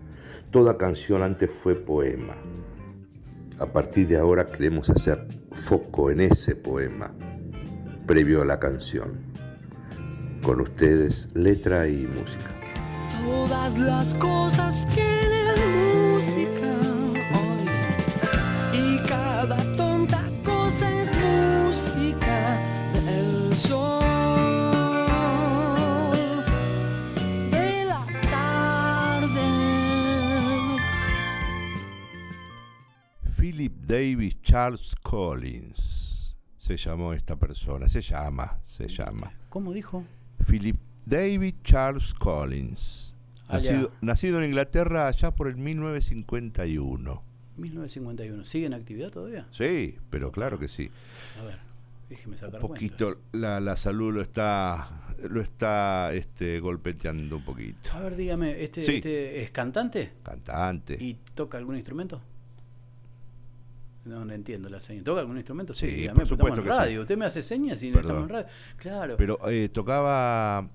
Toda canción antes fue poema. A partir de ahora queremos hacer foco en ese poema, previo a la canción. Con ustedes, letra y música. Todas las cosas tienen música hoy y cada Davis Charles Collins. Se llamó esta persona, se llama, se llama. ¿Cómo dijo? Philip David Charles Collins. Nacido, nacido en Inglaterra allá por el 1951. 1951. ¿Sigue en actividad todavía? Sí, pero claro que sí. A ver, déjeme sacar Un poquito la, la salud lo está lo está este, golpeteando un poquito. A ver, dígame, ¿este, Sí. este es cantante? Cantante. ¿Y toca algún instrumento? No, no entiendo la seña. ¿Toca algún instrumento? Sí, por supuesto estamos en que sí. radio. Usted me hace señas y no estamos en radio. Claro. Pero eh, tocaba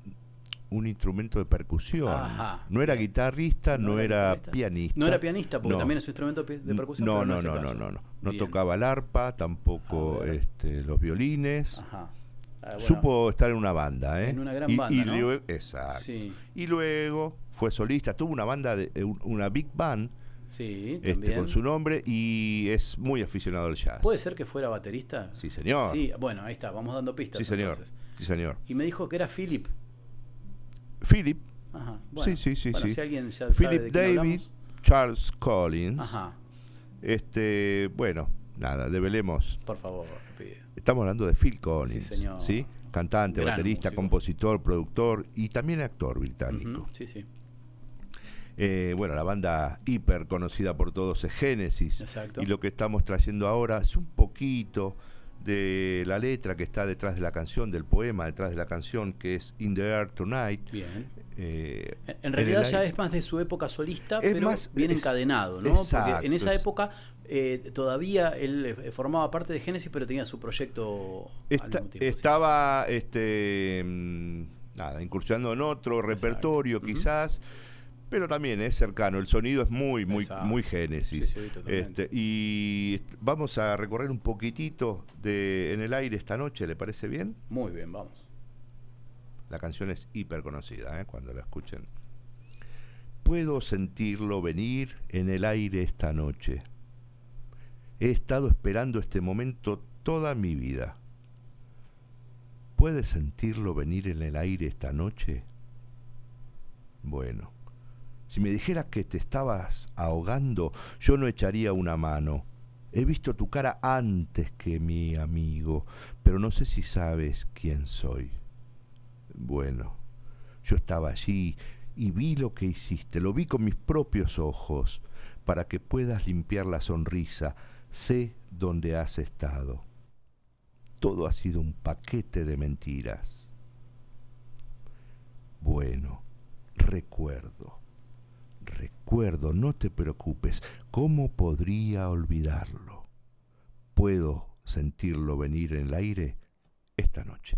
un instrumento de percusión. Ajá. No era guitarrista, no, No era guitarrista. pianista. no era pianista, porque No. también es un instrumento de percusión. No, no, no, no, no, no. No Bien. tocaba el arpa, tampoco A ver. este, los violines. Ajá. Ah, bueno, Supo estar en una banda, ¿eh? En una gran Y- banda, y luego- exacto. Sí, Y luego fue solista, tuvo una banda, de, eh, un- una big band sí, este, también. con su nombre y es muy aficionado al jazz. ¿Puede ser que fuera baterista? Sí, señor. Sí, bueno, ahí está, vamos dando pistas. Sí, señor. entonces. Sí, señor. Y me dijo que era Philip. Philip, Ajá. Bueno, sí, sí, sí, bueno, sí. si alguien ya sabe Philip de quién David hablamos. Charles Collins. Ajá, Este, bueno, nada, develemos. por favor, le pido. Estamos hablando de Phil Collins, Sí, señor. ¿sí? Cantante, Gran baterista, músico. compositor, productor y también actor británico. Sí, sí, Eh, bueno, la banda hiper conocida por todos es Genesis. exacto. Y lo que estamos trayendo ahora es un poquito de la letra que está detrás de la canción, del poema detrás de la canción, que es In the Air Tonight. Bien. Eh, En- realidad ya aire- es más de su época solista, Es pero más- bien es- encadenado, ¿no? exacto, Porque en esa es- época eh, todavía él eh, formaba parte de Genesis, pero tenía su proyecto al Esta- mismo tiempo. sí. estaba este, mm, nada, incursionando en otro repertorio quizás, pero también es cercano. El sonido es muy, muy, Exacto. muy Génesis. Sí, sí, totalmente. Este, y vamos a recorrer un poquitito de En el aire esta noche, ¿le parece bien? Muy bien, vamos. La canción es hiper conocida, ¿eh? cuando la escuchen. Puedo sentirlo venir en el aire esta noche. He estado esperando este momento toda mi vida. ¿Puedes sentirlo venir en el aire esta noche? Bueno, si me dijeras que te estabas ahogando, yo no echaría una mano. He visto tu cara antes que mi amigo, pero no sé si sabes quién soy. Bueno, yo estaba allí y vi lo que hiciste, lo vi con mis propios ojos. Para que puedas limpiar la sonrisa, sé dónde has estado. Todo ha sido un paquete de mentiras. Bueno, recuerdo, recuerdo, no te preocupes, ¿cómo podría olvidarlo? Puedo sentirlo venir en el aire esta noche.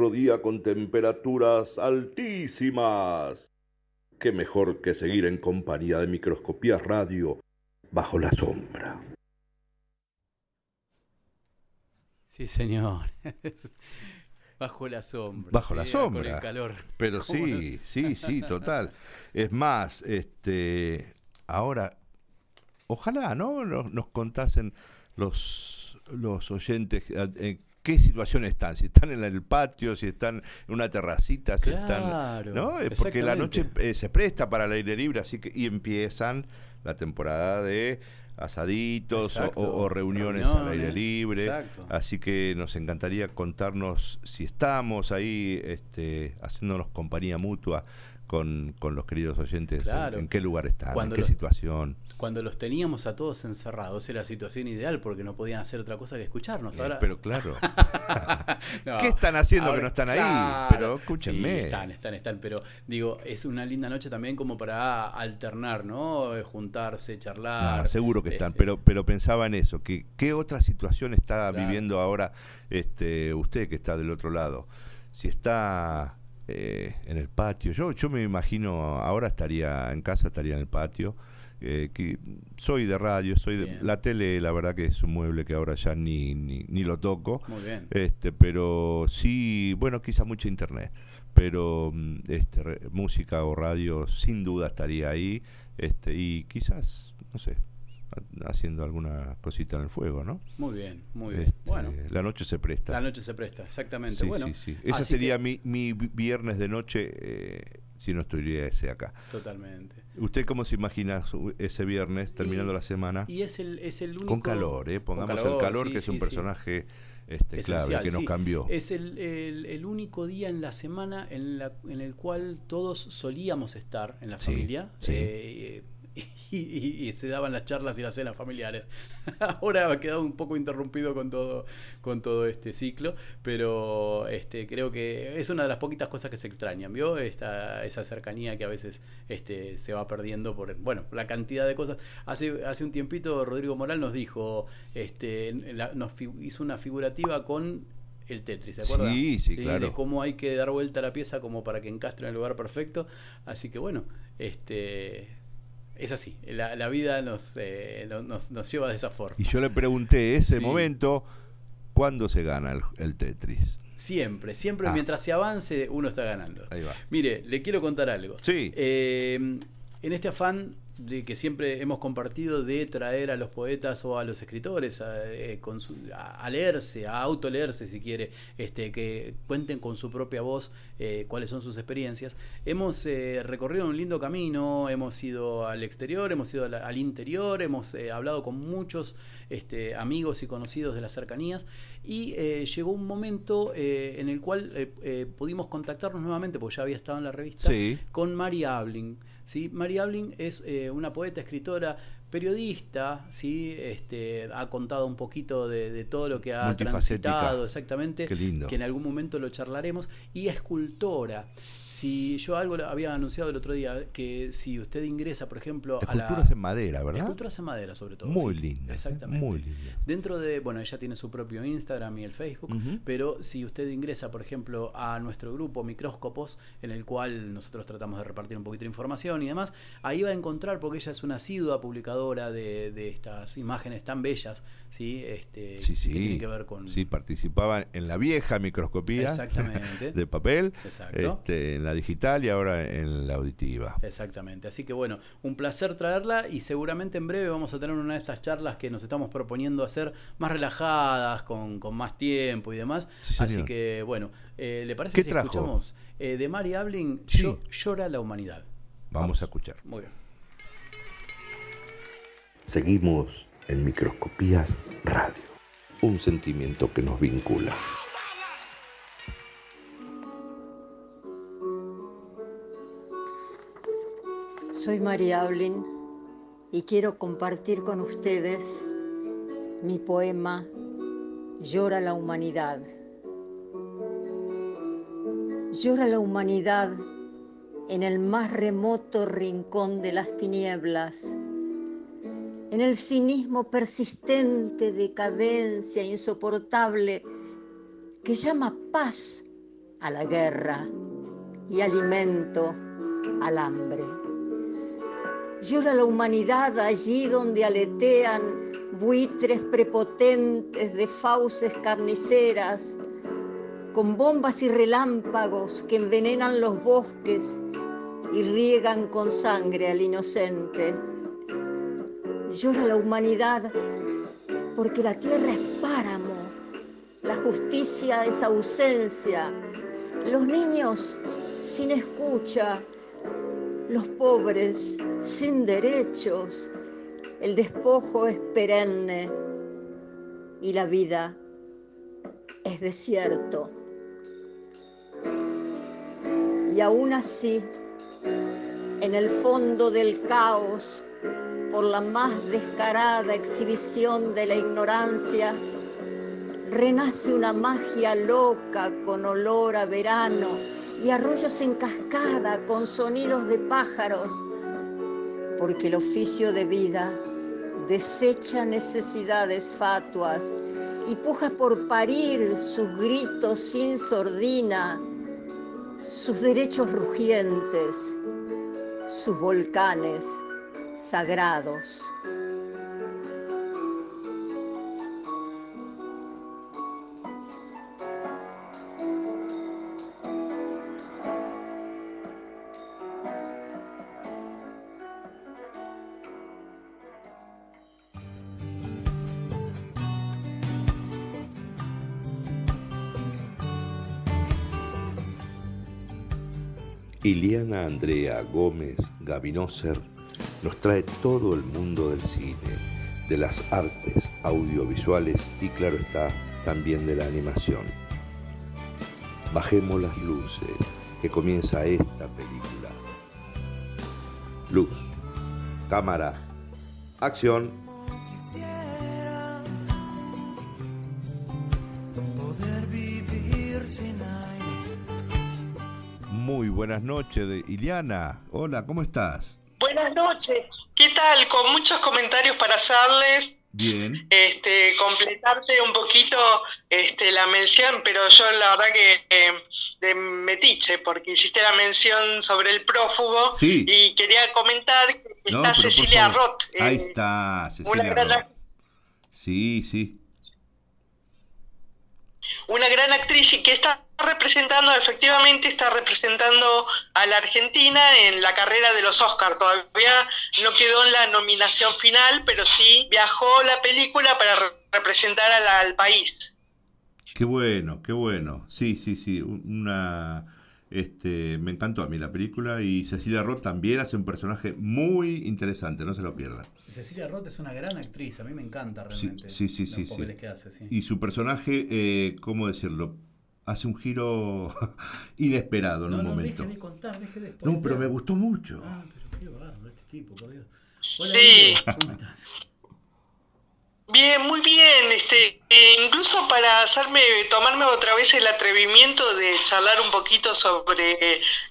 Otro día con temperaturas altísimas. Qué mejor que seguir en compañía de Microscopía Radio bajo la sombra. Sí, señor. Bajo la sombra. Bajo la sombra. Con el calor. Pero ¿Cómo sí, sí, sí, total. Es más, este, ahora, ojalá, ¿no? Nos, nos contasen los, los oyentes eh, en qué situación están. Si están en el patio, si están en una terracita, si Claro, están. ¿No? Es porque la noche eh, se presta para el aire libre, así que. Y empiezan la temporada de asaditos o- Exacto. o, o reuniones, al aire libre. exacto. Así que nos encantaría contarnos si estamos ahí este, haciéndonos compañía mutua con, con los queridos oyentes, en- Claro. en, qué lugar están, Cuando en qué los- situación. Cuando los teníamos a todos encerrados era la situación ideal porque no podían hacer otra cosa que escucharnos. Eh, Ahora, pero claro, No, ¿qué están haciendo ahora- que no están ahí? claro, Pero escúchenme. sí, están, están, están. Pero digo, es una linda noche también como para alternar, ¿no? Eh, Juntarse, charlar. Ah, seguro que están, Este, pero, pero pensaba en eso, que qué otra situación está Claro. viviendo ahora este, usted que está del otro lado. Si está eh, en el patio, yo, yo me imagino, ahora estaría en casa, estaría en el patio. Eh, que soy de radio, soy de, la tele, la verdad que es un mueble que ahora ya ni, ni, ni lo toco. Muy bien. Este, pero sí, bueno, quizá mucho internet, pero mm, este, re- música o radio sin duda estaría ahí, este, y quizás, no sé, haciendo alguna cosita en el fuego, ¿no? Muy bien, muy bien. Este, bueno, la noche se presta. la noche se presta, exactamente. Sí, bueno, sí, sí. Esa sería que- mi, mi vi- viernes de noche eh, si no estuviese acá. Totalmente. ¿Usted cómo se imagina su- ese viernes terminando Y- la semana? Y es el, es el único. Con calor, ¿eh? Pongamos calor, el calor, sí, que es un sí. personaje este, clave, que nos sí. cambió. Es el, el- el único día en la semana en, la, en el cual todos solíamos estar en la Sí, familia. sí. eh, y, y- y se daban las charlas y las cenas familiares. Ahora ha quedado un poco interrumpido con todo, con todo este ciclo, pero este, creo que es una de las poquitas cosas que se extrañan, ¿vio? Esta, esa cercanía que a veces este, se va perdiendo por bueno, la cantidad de cosas. Hace, hace un tiempito Rodrigo Moral nos dijo, este, la- nos hizo una figurativa con el Tetris, ¿se acuerda? Sí, sí, claro. De cómo hay que dar vuelta a la pieza como para que encastre en el lugar perfecto. Así que bueno, este es así. La, la vida nos, eh, no- nos, nos lleva de esa forma. Y yo le pregunté ese Sí. momento, ¿cuándo se gana el, el Tetris? Siempre, siempre Ah. mientras se avance uno está ganando. Ahí va. Mire, le quiero contar algo. Sí. Eh, en este afán de que siempre hemos compartido de traer a los poetas o a los escritores a, eh, con su- a- a leerse, a autoleerse si quiere, este, que cuenten con su propia voz eh, cuáles son sus experiencias. Hemos eh, recorrido un lindo camino, hemos ido al exterior, hemos ido al, al interior, hemos eh, hablado con muchos este, amigos y conocidos de las cercanías y llegó un momento en el cual pudimos contactarnos nuevamente, porque ya había estado en la revista, Sí. con Mari Abling. ¿Sí? Mari Abling es eh, una poeta, escritora, periodista, ¿sí? este, ha contado un poquito de, de todo lo que ha transitado, exactamente, Qué lindo. que en algún momento lo charlaremos, y escultora. Si yo algo había anunciado el otro día, que si usted ingresa, por ejemplo, a la... Esculturas en madera, ¿verdad? Esculturas en madera, sobre todo. Muy sí. linda. Exactamente. Muy linda. Dentro de, bueno, ella tiene su propio Instagram y el Facebook, pero si usted ingresa, por ejemplo, a nuestro grupo Micróscopos, en el cual nosotros tratamos de repartir un poquito de información y demás, ahí va a encontrar, porque ella es una asidua publicadora de, de estas imágenes tan bellas, ¿sí? Este, Sí, que sí. tienen que ver con... Sí, participaban en la vieja microscopía Exactamente. de papel, Exacto. este, en la digital y ahora en la auditiva. Exactamente. Así que bueno, un placer traerla y seguramente en breve vamos a tener una de estas charlas que nos estamos proponiendo hacer más relajadas, con, con más tiempo y demás. Sí. Así que bueno, eh, ¿le parece ¿Qué si trajo? escuchamos eh, de Mari Abling, Sí. Yo- Llora la humanidad? Vamos a escuchar. Muy bien. Seguimos en Microscopías Radio, un sentimiento que nos vincula. Soy María Ablin y quiero compartir con ustedes mi poema Llora la humanidad. Llora la humanidad en el más remoto rincón de las tinieblas, en el cinismo persistente, decadencia insoportable que llama paz a la guerra y alimento al hambre. Llora la humanidad allí donde aletean buitres prepotentes de fauces carniceras, con bombas y relámpagos que envenenan los bosques y riegan con sangre al inocente. Llora la humanidad porque la tierra es páramo, la justicia es ausencia, los niños sin escucha, los pobres sin derechos, el despojo es perenne. Y la vida es desierto. Y aún así, en el fondo del caos, por la más descarada exhibición de la ignorancia, renace una magia loca con olor a verano y arroyos en cascada con sonidos de pájaros, porque el oficio de vida desecha necesidades fatuas y puja por parir sus gritos sin sordina, sus derechos rugientes, sus volcanes sagrados. Iliana Andrea Gómez Gavinoser nos trae todo el mundo del cine, de las artes audiovisuales y claro está, también de la animación. Bajemos las luces, que comienza esta película. Luz, cámara, acción. Quisiera poder vivir sin aire. Muy buenas noches, de Iliana. Hola, ¿cómo estás? Buenas noches. ¿Qué tal? Con muchos comentarios para hacerles. Bien. Este, completarte un poquito este, la mención, pero yo la verdad que eh, de metiche, porque hiciste la mención sobre el prófugo Sí. y quería comentar que No, está Cecilia. Roth. eh, Ahí está, una Cecilia gran, Roth. Sí, sí. una gran actriz y que está representando, efectivamente está representando a la Argentina en la carrera de los Oscars. Todavía no quedó en la nominación final, pero sí viajó la película para re- representar a la- al país. Qué bueno, qué bueno. Sí, sí, sí. un- Una. Este, me encantó a mí la película y Cecilia Roth también hace un personaje muy interesante, no se lo pierdan. Cecilia Roth es una gran actriz, a mí me encanta realmente. sí, sí, los sí, sí. papeles que hace, sí. Y su personaje, eh, ¿cómo decirlo? Hace un giro inesperado en no, un no, momento. deje de contar, deje de No, pero me gustó mucho. Ah, pero qué bárbaro este tipo, por Dios. Hola, Sí. Guido, ¿cómo estás? Bien, muy bien. Este, eh, incluso para hacerme, tomarme otra vez el atrevimiento de charlar un poquito sobre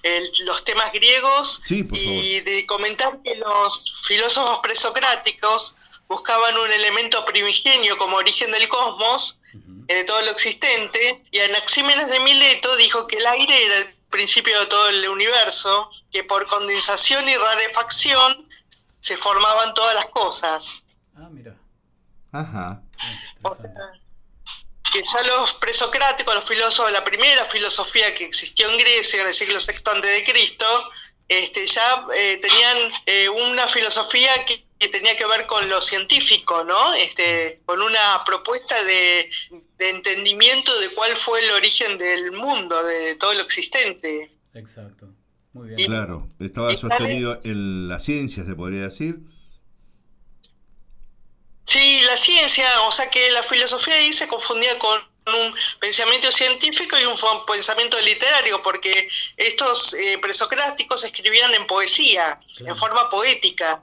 el- los temas griegos Sí, y de comentar que los filósofos presocráticos buscaban un elemento primigenio como origen del cosmos, eh, de todo lo existente, y Anaxímenes de Mileto dijo que el aire era el principio de todo el universo, que por condensación y rarefacción se formaban todas las cosas. Ah, mira. Ajá. O sea, que ya los presocráticos, los filósofos, la primera filosofía que existió en Grecia en el siglo VI antes de Cristo, este, ya eh, tenían eh, una filosofía que, que tenía que ver con lo científico, ¿no? Este, con una propuesta de, de entendimiento de cuál fue el origen del mundo, de todo lo existente. Exacto. Muy Y- bien. Claro, estaba sostenido en la ciencia, se podría decir. Sí, la ciencia, o sea que la filosofía ahí se confundía con un pensamiento científico y un pensamiento literario, porque estos eh, presocráticos escribían en poesía, Claro. en forma poética.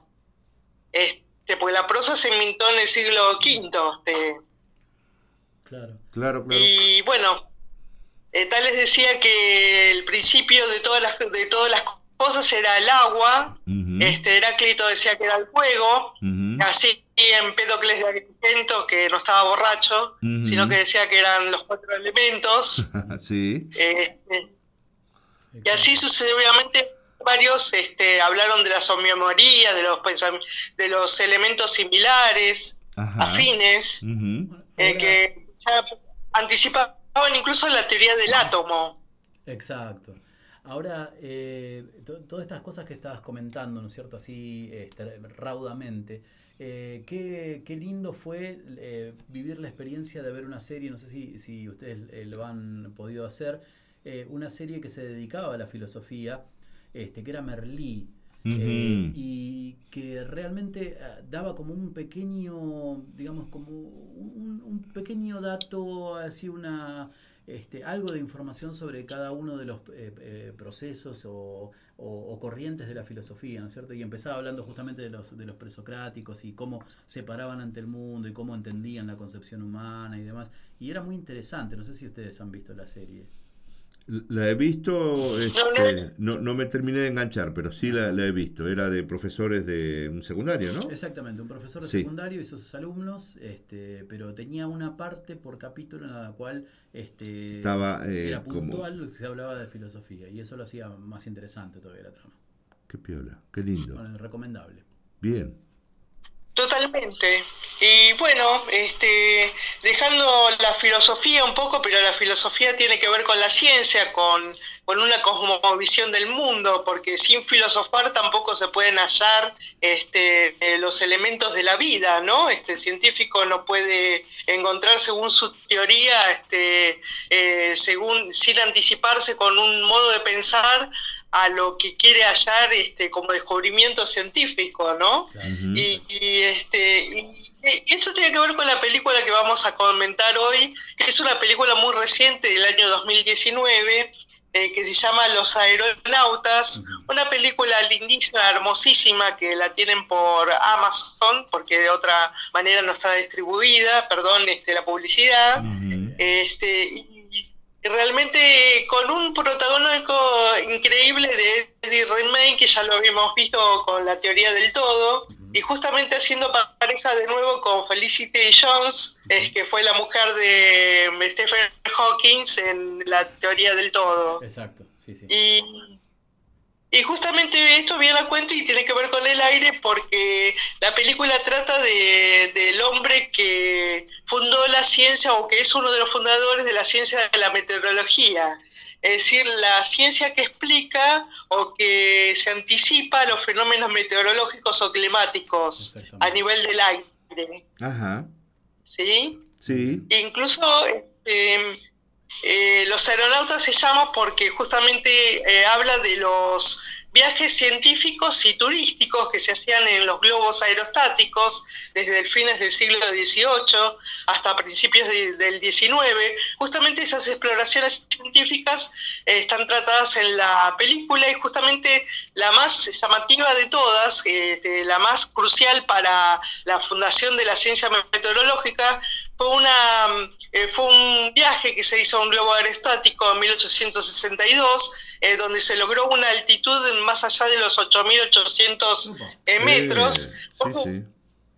Este, porque la prosa se inventó en el siglo V. este, Claro. Claro, claro. y bueno, eh, Tales decía que el principio de todas las, de todas las cosas era el agua, este Heráclito decía que era el fuego, ujú, así Empédocles de Agrigento, que no estaba borracho, sino que decía que eran los cuatro elementos. sí. este, y así sucesivamente varios este, hablaron de las homeomorías, de los de los elementos similares, Ajá. afines, eh, que ya anticipaban incluso la teoría del átomo. Exacto. Ahora, eh, to- todas estas cosas que estabas comentando, ¿no es cierto? Así este, raudamente. eh, qué, qué lindo fue eh, vivir la experiencia de ver una serie, no sé si, si ustedes eh, lo han podido hacer, eh, una serie que se dedicaba a la filosofía, este, que era Merlí. Eh, y que realmente eh, daba como un pequeño, digamos, como un, un pequeño dato, así una, este, algo de información sobre cada uno de los eh, eh, procesos o, o- o corrientes de la filosofía, ¿no es cierto? Y empezaba hablando justamente de los, de los presocráticos y cómo se paraban ante el mundo y cómo entendían la concepción humana y demás. Y era muy interesante, no sé si ustedes han visto la serie. La he visto, este, no, no me terminé de enganchar, pero sí la, la he visto. Era de profesores de un secundario, ¿no? Exactamente, un profesor de Sí. secundario y sus alumnos, este, pero tenía una parte por capítulo en la cual este, Estaba, eh, era como- puntual, se hablaba de filosofía y eso lo hacía más interesante todavía la trama. Qué piola, qué lindo. Bueno, recomendable. Bien. Totalmente. Y bueno, este, dejando la filosofía un poco, pero la filosofía tiene que ver con la ciencia, con, con una cosmovisión del mundo, porque sin filosofar tampoco se pueden hallar este, eh, los elementos de la vida, ¿no? Este el científico no puede encontrar según su teoría, este, eh, según, sin anticiparse con un modo de pensar a lo que quiere hallar este, como descubrimiento científico, ¿no? Y, y, este, y, y esto tiene que ver con la película que vamos a comentar hoy, que es una película muy reciente del año 2019, eh, que se llama Los Aeronautas, una película lindísima, hermosísima, que la tienen por Amazon, porque de otra manera no está distribuida, perdón este, la publicidad. Este, y realmente con un protagónico increíble de Eddie Redmayne, que ya lo habíamos visto con la teoría del todo, y justamente haciendo pa- pareja de nuevo con Felicity Jones, es que fue la mujer de Stephen Hawking en la teoría del todo. Exacto, sí, sí. Y, y justamente esto bien la cuento y tiene que ver con el aire porque la película trata de, del hombre que fundó la ciencia o que es uno de los fundadores de la ciencia de la meteorología. Es decir, la ciencia que explica o que se anticipa los fenómenos meteorológicos o climáticos a nivel del aire. Ajá. ¿Sí? Sí. Incluso este, eh, los aeronautas se llama porque justamente eh, habla de los viajes científicos y turísticos que se hacían en los globos aerostáticos desde fines del siglo XVIII hasta principios de- del XIX. Justamente esas exploraciones científicas eh, están tratadas en la película y justamente la más llamativa de todas, este, la más crucial para la fundación de la ciencia meteorológica, fue, una, eh, fue un viaje que se hizo a un globo aerostático en 1862, eh, donde se logró una altitud más allá de los 8.800 eh, metros. Sí,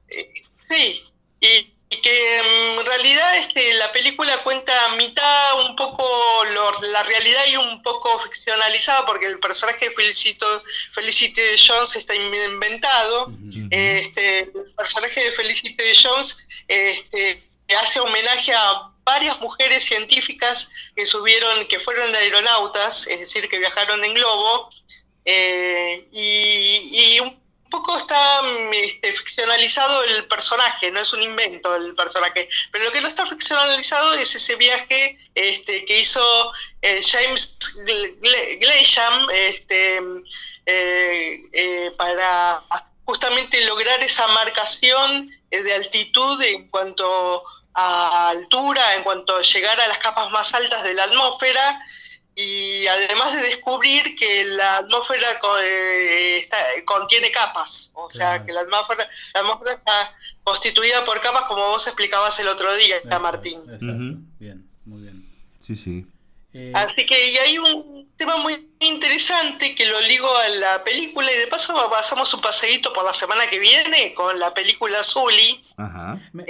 sí. Sí, y, y que en realidad este, la película cuenta mitad un poco lo- la realidad y un poco ficcionalizada, porque el personaje de Felicito, Felicity Jones está inventado. Este, el personaje de Felicity Jones este, hace homenaje a varias mujeres científicas que subieron, que fueron aeronautas, es decir, que viajaron en globo, eh, y, un poco está mm, este, ficcionalizado el personaje, no es un invento el personaje, pero lo que no está ficcionalizado es ese viaje este, que hizo eh, James Gle- Gle- Glesham este, eh, para justamente lograr esa marcación de altitud en cuanto altura, en cuanto a llegar a las capas más altas de la atmósfera y además de descubrir que la atmósfera co- eh, está- contiene capas, o sea que la atmósfera, la atmósfera está constituida por capas como vos explicabas el otro día, Martín. Exacto. Bien, muy bien. Sí, sí. Eh, Así que y hay un tema muy interesante que lo ligo a la película y de paso pasamos un paseíto por la semana que viene con la película Zully. Ajá. ¿Me, me-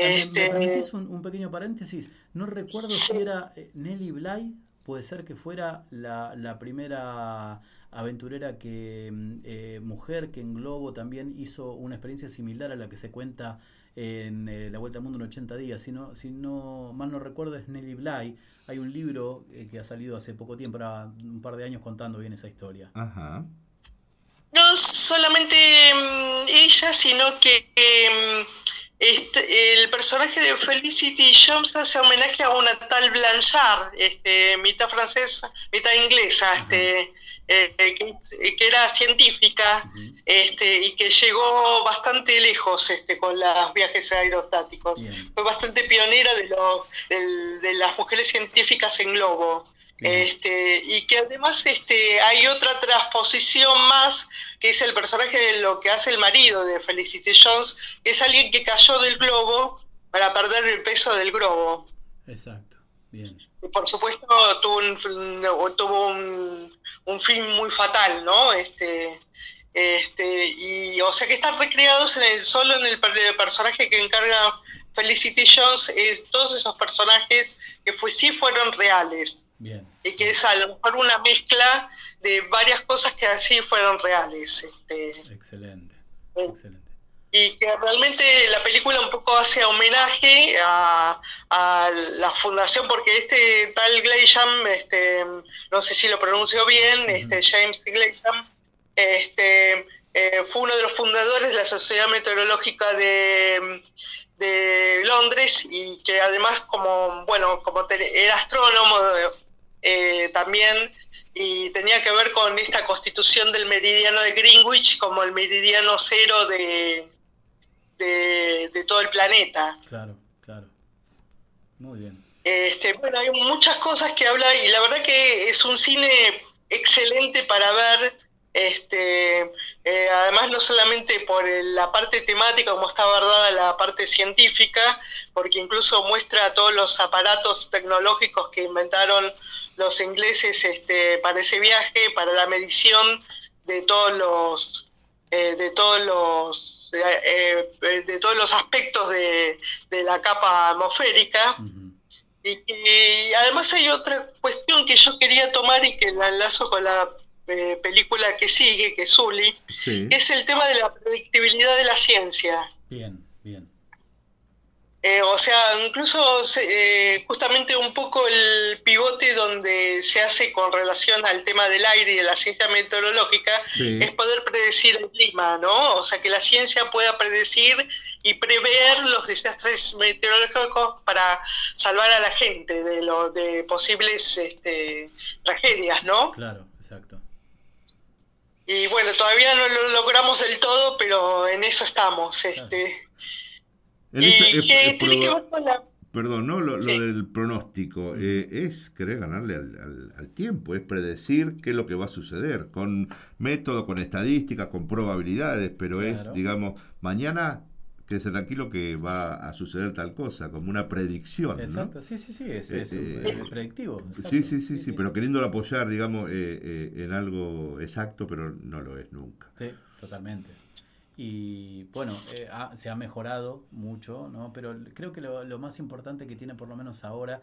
me Este- un pequeño paréntesis? No recuerdo si era eh, Nelly Bly, puede ser que fuera la, la primera aventurera que mm, eh, mujer que en Globo también hizo una experiencia similar a la que se cuenta en eh, La Vuelta al Mundo en 80 días. Si no, si no mal no recuerdo es Nelly Bly. Hay un libro eh, que ha salido hace poco tiempo, ahora un par de años contando bien esa historia. Ajá. No solamente mm, ella, sino que mm, este, el personaje de Felicity Jones hace homenaje a una tal Blanchard, este, mitad francesa, mitad inglesa, este, eh, eh, que, eh, que era científica este, y que llegó bastante lejos este, con los viajes aerostáticos. Bien. Fue bastante pionera de, lo- de las mujeres científicas en globo. Este, y que además este, hay otra transposición más, que es el personaje de lo que hace el marido de Felicity Jones, que es alguien que cayó del globo para perder el peso del globo. Exacto. Bien. Por supuesto tuvo un, fin- tuvo un, un fin muy fatal, ¿no? Este, este, y o sea que están recreados en el, solo en el, per- el personaje que encarga Felicity Jones, es todos esos personajes que fue, sí fueron reales Bien. y que es a lo mejor una mezcla de varias cosas que así fueron reales. Este, Excelente. eh, Excelente. Y que realmente la película un poco hace homenaje a, a la fundación, porque este tal Gleisham, este, no sé si lo pronuncio bien, este, James Gleisham, este, eh, fue uno de los fundadores de la Sociedad Meteorológica de, de Londres y que además como, bueno, como era astrónomo eh, también y tenía que ver con esta constitución del meridiano de Greenwich como el meridiano cero de, de, de todo el planeta. Claro, claro. Muy bien. Este, bueno, hay muchas cosas que habla y la verdad que es un cine excelente para ver. Este, eh, además, no solamente por la parte temática, como está abordada la parte científica, porque incluso muestra todos los aparatos tecnológicos que inventaron los ingleses este, para ese viaje, para la medición de todos los eh, de todos los eh, eh, de todos los aspectos de, de la capa atmosférica. Y además hay otra cuestión que yo quería tomar y que la enlazo con la eh, película que sigue, que es Sí. que es el tema de la predictibilidad de la ciencia. Bien. Eh, o sea, incluso eh, justamente un poco el pivote donde se hace con relación al tema del aire y de la ciencia meteorológica Sí. es poder predecir el clima, ¿no? O sea, que la ciencia pueda predecir y prever los desastres meteorológicos para salvar a la gente de, lo, de posibles este, tragedias, ¿no? Claro, exacto. Y bueno, todavía no lo logramos del todo, pero en eso estamos. Este. En ese- eh, que eh, tiene que proba- ver con la Perdón, ¿no? Lo, lo Sí. del pronóstico eh, es querer ganarle al, al- al tiempo, es predecir qué es lo que va a suceder, con método, con estadística, con probabilidades, pero es, Claro. digamos, mañana quédese tranquilo que va a suceder tal cosa, como una predicción, ¿no? Exacto, sí, sí, sí, es, Eh, es un- eh, es predictivo. Sí, sí, sí, sí, pero queriéndolo apoyar, digamos, eh, eh, en algo exacto, pero no lo es nunca. Sí, totalmente. Y bueno, eh, se ha mejorado mucho, ¿no? Pero creo que lo, lo más importante que tiene, por lo menos ahora,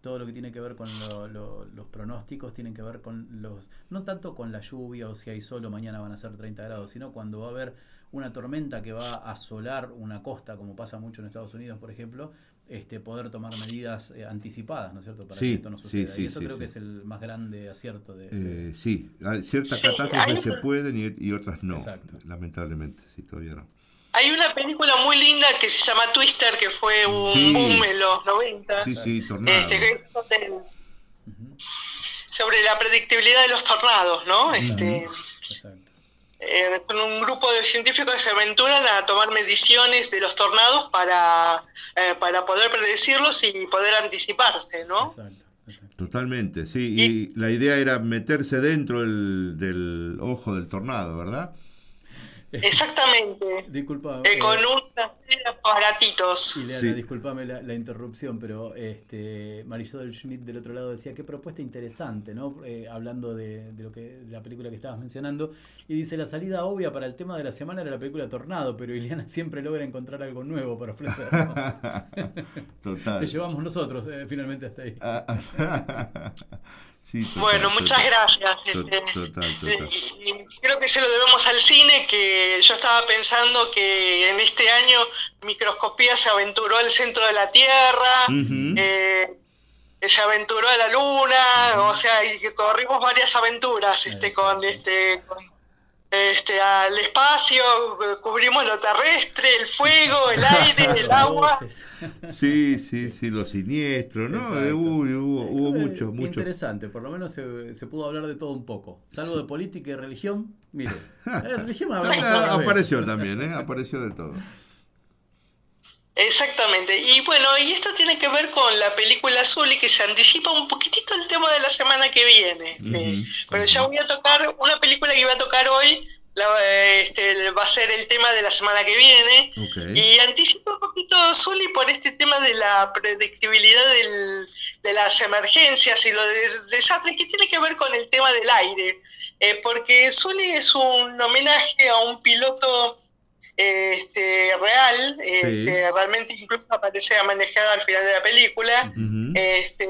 todo lo que tiene que ver con lo- lo- los pronósticos, tienen que ver con los, no tanto con la lluvia o si hay sol o mañana van a ser 30 grados, sino cuando va a haber una tormenta que va a asolar una costa, como pasa mucho en Estados Unidos, por ejemplo, este, poder tomar medidas eh, anticipadas, ¿no es cierto? Para Sí, que esto no sí, suceda. sí, y eso sí, creo que es el más grande acierto de... de- Eh, sí, hay ciertas Sí, catástrofes hay se pueden y, y otras no, Exacto. lamentablemente, sí, todavía no. Hay una película muy linda que se llama Twister, que fue un Sí. boom en los 90. Sí, sí, tornado. Este, que es sobre, sobre la predictibilidad de los tornados, ¿no? Este, Exacto. Eh, son un grupo de científicos que se aventuran a tomar mediciones de los tornados para, eh, para poder predecirlos y poder anticiparse, ¿no? Exacto, exacto. Totalmente, sí. Y la idea era meterse dentro del, del ojo del tornado, ¿verdad? Exactamente. Disculpa. Eh, eh, con una serie de aparatitos. Ileana, Sí. disculpame la, la interrupción, pero este, Marisol Schmidt del otro lado decía qué propuesta interesante, ¿no? Eh, hablando de, de lo que de la película que estabas mencionando. Y dice, la salida obvia para el tema de la semana era la película Tornado, pero Ileana siempre logra encontrar algo nuevo para ofrecernos. Total. Te llevamos nosotros, eh, finalmente hasta ahí. Sí, total, Bueno, muchas total. gracias. Total, creo que se lo debemos al cine, que yo estaba pensando que en este año Microscopía se aventuró al centro de la Tierra, eh, se aventuró a la Luna, o sea, y que corrimos varias aventuras este, con este... con- este, al espacio, cubrimos lo terrestre, el fuego, el aire, el agua. Sí, sí, sí, los siniestros, ¿no? Eh, Hubo, hubo, hubo muchos, muchos. Interesante, por lo menos se, se pudo hablar de todo un poco. Salvo de política y religión, mire. eh, religión hablamos Ah, vez. apareció también, ¿eh? Apareció de todo. Exactamente. Y bueno, y esto tiene que ver con la película azul y que se anticipa un poquitito el tema de la semana que viene. Eh, pero ya voy a tocar una película que iba a tocar hoy, la- este, va a ser el tema de la semana que viene. Y anticipo un poquito Zully por este tema de la predictibilidad del- de las emergencias y lo de desastres que tiene que ver con el tema del aire. Eh, porque Zully es un homenaje a un piloto este, real, Sí. que realmente incluso aparece manejado al final de la película. Este,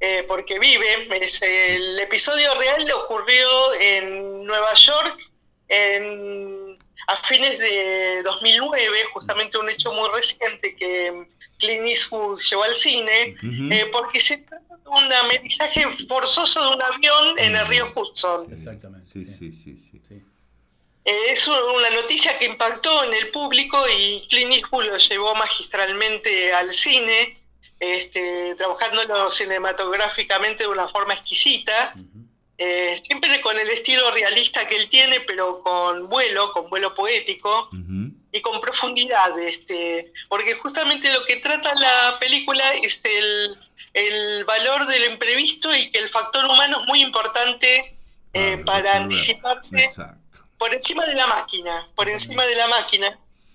eh, porque vive. Es, el episodio real le ocurrió en Nueva York en, a fines de 2009, justamente un hecho muy reciente que Clint Eastwood llevó al cine, eh, porque se trata de un amerizaje forzoso de un avión en el río Hudson. Exactamente. Sí, sí. sí, sí, sí. Sí. Es una noticia que impactó en el público y Clint Eastwood lo llevó magistralmente al cine, este, trabajándolo cinematográficamente de una forma exquisita, eh, siempre con el estilo realista que él tiene, pero con vuelo, con vuelo poético y con profundidad, este, porque justamente lo que trata la película es el, el valor del imprevisto y que el factor humano es muy importante eh, Para anticiparse Exacto. Por encima de la máquina, por encima de la máquina.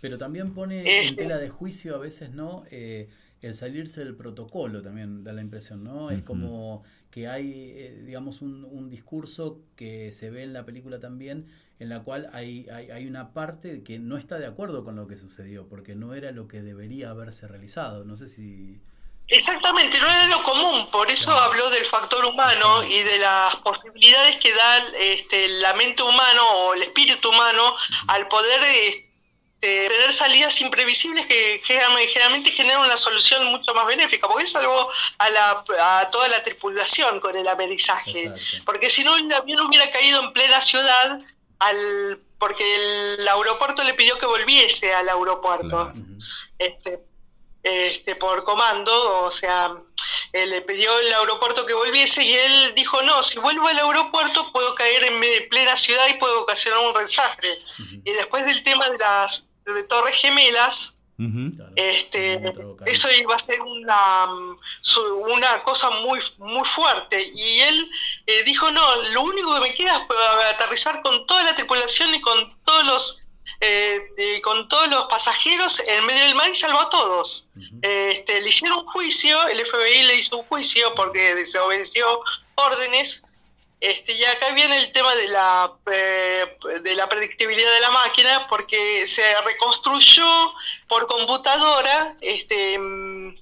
Pero también pone Este- en tela de juicio a veces, ¿no? Eh, el salirse del protocolo también da la impresión, ¿no? Es como que hay, eh, digamos, un, un discurso que se ve en la película también, en la cual hay, hay, hay una parte que no está de acuerdo con lo que sucedió, porque no era lo que debería haberse realizado. No sé si... Exactamente, no era lo común, por eso habló del factor humano y de las posibilidades que da este, la mente humano o el espíritu humano al poder este, tener salidas imprevisibles que generalmente generan una solución mucho más benéfica, porque salvó a, la, a toda la tripulación con el amerizaje, Exacto. porque si no el avión hubiera caído en plena ciudad, al, porque el aeropuerto le pidió que volviese al aeropuerto Claro. Este, este, por comando, o sea, eh, le pidió el aeropuerto que volviese y él dijo, no, si vuelvo al aeropuerto puedo caer en plena ciudad y puedo ocasionar un desastre. Y después del tema de las de Torres Gemelas, este, eso iba a ser una, cosa muy, muy fuerte. Y él eh, dijo, no, lo único que me queda es aterrizar con toda la tripulación y con todos los, eh, con todos los pasajeros en medio del mar y salvó a todos. Este, le hicieron un juicio, el FBI le hizo un juicio porque desobedeció órdenes. Este, y acá viene el tema de la, eh, de la predictibilidad de la máquina, porque se reconstruyó por computadora este, mm,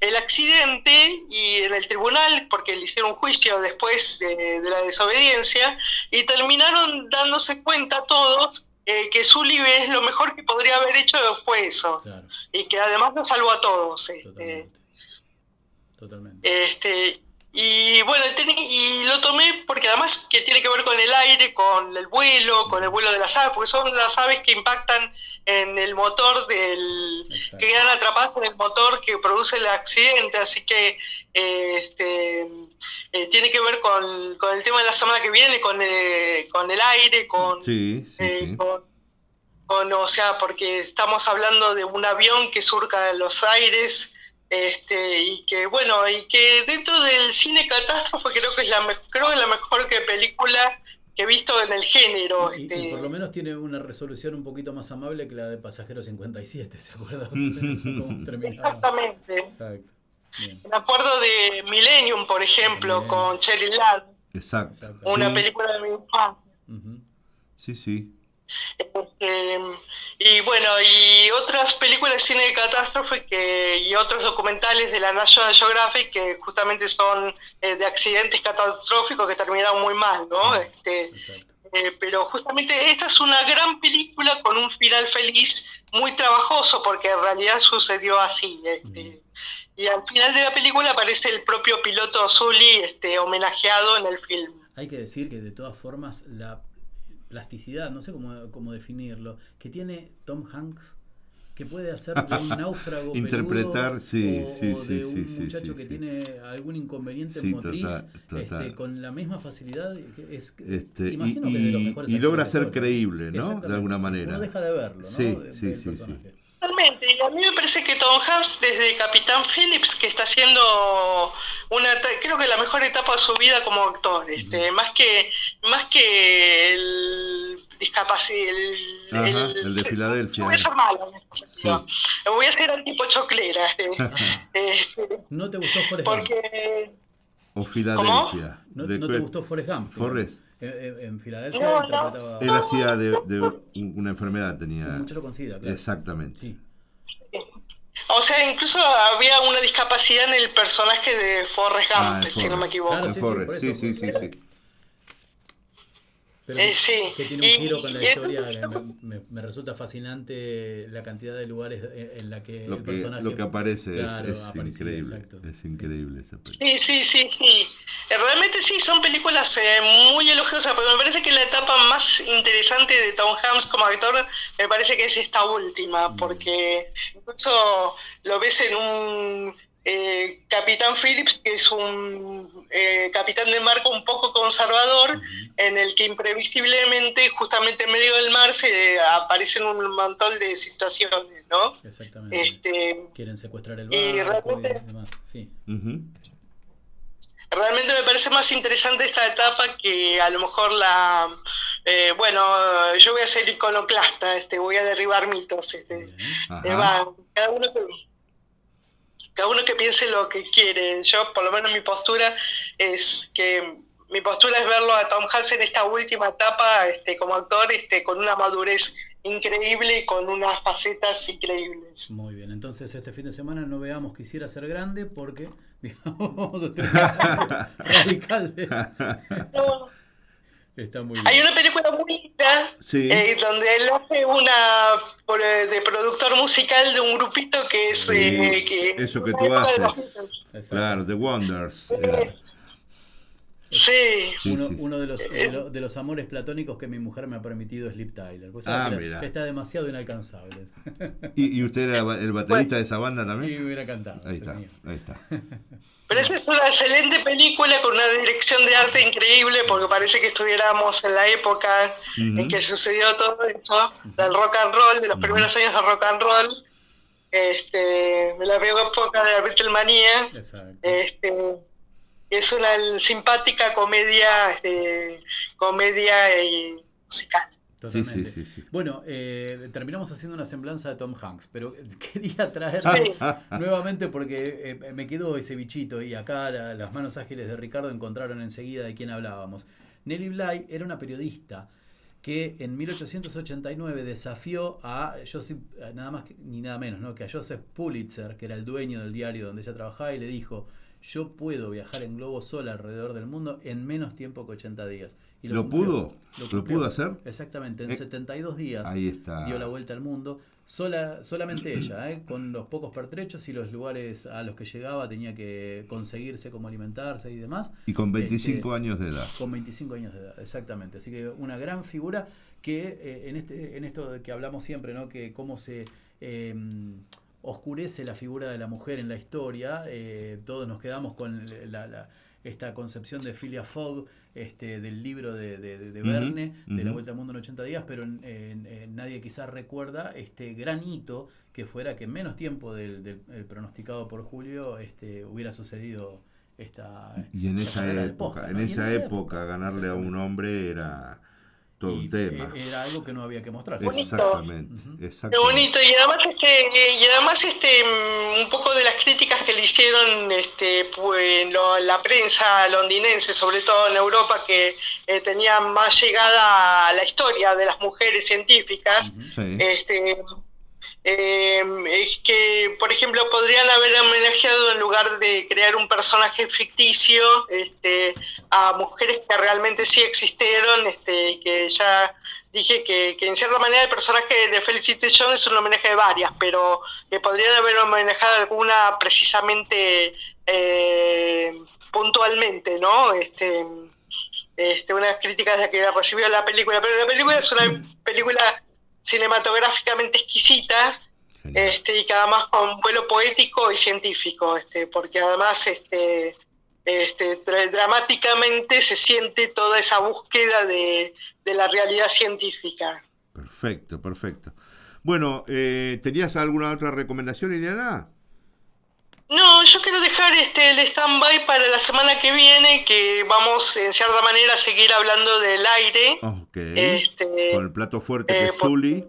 el accidente y en el tribunal, porque le hicieron un juicio después de, de la desobediencia, y terminaron dándose cuenta todos eh, que Sully es lo mejor que podría haber hecho fue eso, Claro, y que además lo salvó a todos. este. totalmente. Totalmente. Este, y bueno, y lo tomé porque además que tiene que ver con el aire, con el vuelo, con el vuelo de las aves, porque son las aves que impactan en el motor del... Exacto. que quedan atrapadas en el motor que produce el accidente, así que eh, este, eh, tiene que ver con, con el tema de la semana que viene, con, eh, con el aire, con, Sí, sí, eh, sí. con, con- o sea, porque estamos hablando de un avión que surca los aires, este, y que bueno, y que dentro del cine catástrofe creo que es la creo que es la mejor que película que he visto en el género. Y, y este, por lo menos tiene una resolución un poquito más amable que la de Pasajero 57, ¿se acuerda? Exactamente. Exacto. Bien. Me acuerdo de Millennium, por ejemplo, con Cheryl Ladd, Exacto. una Sí, película de mi infancia. Sí, sí. Este, y bueno, y otras películas de cine de catástrofe que, y otros documentales de la National Geographic que justamente son eh, de accidentes catastróficos que terminaron muy mal, ¿no? Este, eh, pero justamente esta es una gran película con un final feliz muy trabajoso porque en realidad sucedió así. este, y al final de la película aparece el propio piloto Zully este, homenajeado en el film. Hay que decir que de todas formas la plasticidad, no sé cómo, cómo definirlo, que tiene Tom Hanks, que puede hacer de un náufrago Interpretar, peludo, sí, o, sí, o sí, de sí, un sí, muchacho sí, que sí. tiene algún inconveniente Sí, motriz, total, total. Este, con la misma facilidad. que Es, Este, y, imagino que es de los y- mejores y logra ser ¿no? creíble, ¿no? De alguna sí. manera. Uno deja de verlo, ¿no? Sí, De- sí, sí. Totalmente, y a mí me parece que Tom Hanks desde Capitán Phillips, que está haciendo una, creo que la mejor etapa de su vida como actor, este, más que más que el discapacidad, el, Ajá, el- el de Filadelfia. voy a ser malo en este sentido. voy a ser antipochoclera, este, ¿No te gustó Forrest Gump? porque O Filadelfia. ¿No, te gustó Forrest Gump? Forrest. En, Filadelfia No, interpretaba Él hacía de, de una enfermedad, tenía. un muchacho con SIDA, claro. Exactamente. Sí. o sea, incluso había una discapacidad en el personaje de Forrest Gump, Ah, si no me equivoco. Claro, En sí, sí, Forrest, sí, eso, sí, sí, sí. Pero Eh, sí. que tiene un Y- giro con la historia. me, me- me resulta fascinante la cantidad de lugares en en la que Lo el que, personaje. lo que aparece es- Claro, es, aparecía, increíble. exacto. Es increíble esa película. Sí, sí, sí, sí. Eh, Realmente sí, son películas eh, muy elogiosas, pero me parece que la etapa más interesante de Tom Hanks como actor me parece que es esta última, porque incluso lo ves en un eh, Capitán Phillips, que es un eh, capitán de marco un poco conservador, en el que imprevisiblemente, justamente en medio del mar, se aparecen un montón de situaciones, ¿no? Exactamente. Este, Quieren secuestrar el barco y, realmente- demás. Sí. Realmente me parece más interesante esta etapa que a lo mejor la... eh, bueno, yo voy a ser iconoclasta, este, voy a derribar mitos. Este, eh, va, cada, uno que, cada uno que piense lo que quiere. Yo, por lo menos mi postura es que... Mi postura es verlo a Tom Hanks en esta última etapa este, como actor este, con una madurez increíble y con unas facetas increíbles. Muy bien. Entonces, este fin de semana no veamos Quisiera ser grande porque. digamos, vamos a tener radical. Está muy bien. Hay una película muy linda Sí. eh, donde él hace una por, eh, de productor musical de un grupito que es Sí, eh, que eso que tú haces. Claro, The Wonders. Sí, Sí, uno, sí, sí. uno de, los, de, lo- de los amores platónicos que mi mujer me ha permitido es Lip Tyler. Pues Ah, mira. que está demasiado inalcanzable. ¿Y, y usted era el baterista de esa banda también? me hubiera cantado. Ahí sí, está, señor. ahí está. pero esa es una excelente película con una dirección de arte increíble porque parece que estuviéramos en la época en que sucedió todo eso del rock and roll, de los primeros años del rock and roll. Este, me la veo época de la Beatlemanía. Este, es una simpática comedia, este, comedia eh, musical. Totalmente. sí, sí, sí. Bueno, eh, terminamos haciendo una semblanza de Tom Hanks, pero quería traer Sí. nuevamente porque eh, me quedó ese bichito y acá la- las manos ágiles de Ricardo encontraron enseguida de quién hablábamos. Nelly Bly era una periodista que en 1889 desafió a Joseph, a nada más que- ni nada menos, ¿no? que a Joseph Pulitzer, que era el dueño del diario donde ella trabajaba, y le dijo, yo puedo viajar en globo sola alrededor del mundo en menos tiempo que 80 días. Y ¿Lo cumplió. pudo? ¿Lo pudo hacer? Exactamente, en Eh, 72 días Ahí está. dio la vuelta al mundo. Sola, solamente ella, ¿eh? con los pocos pertrechos y los lugares a los que llegaba tenía que conseguirse cómo alimentarse y demás. Y con 25 Este, años de edad. Con 25 años de edad, exactamente. Así que una gran figura que eh, en, este, en esto de que hablamos siempre, ¿no? que cómo se eh, oscurece la figura de la mujer en la historia, eh, todos nos quedamos con la- la- esta concepción de Philia Fogg, este, del libro de, de, de- Verne, de La. Vuelta al Mundo en 80 días, pero nadie quizás recuerda este gran hito que fuera que en menos tiempo del, del- el pronosticado por Julio este, hubiera sucedido esta. Y en esta esa época, posta, en esa época, ganarle a un hombre era todo un tema. eh, Era algo que no había que mostrar. Exactamente, Qué exactamente. bonito, y además este, y además este mm, un poco de las críticas que le hicieron este pues lo- la prensa londinense, sobre todo en Europa, que eh, tenía más llegada a la historia de las mujeres científicas, Sí. este eh, es que, por ejemplo, podrían haber homenajeado en lugar de crear un personaje ficticio este, a mujeres que realmente sí existieron, este, que ya dije que, en cierta manera el personaje de Felicity Jones es un homenaje de varias, pero que podrían haber homenajado alguna precisamente eh, puntualmente, ¿no? Este, este, unas críticas que recibió la película, pero la película es una película cinematográficamente exquisita este, y que además con vuelo poético y científico, este, porque además este, este, dra- dramáticamente se siente toda esa búsqueda de, de la realidad científica. Perfecto, perfecto. Bueno, eh, ¿tenías alguna otra recomendación, Liliana? No, yo quiero dejar este, el stand-by para la semana que viene, que vamos en cierta manera a seguir hablando del aire. Ok. Este, Con el plato fuerte que eh, es por- Zully.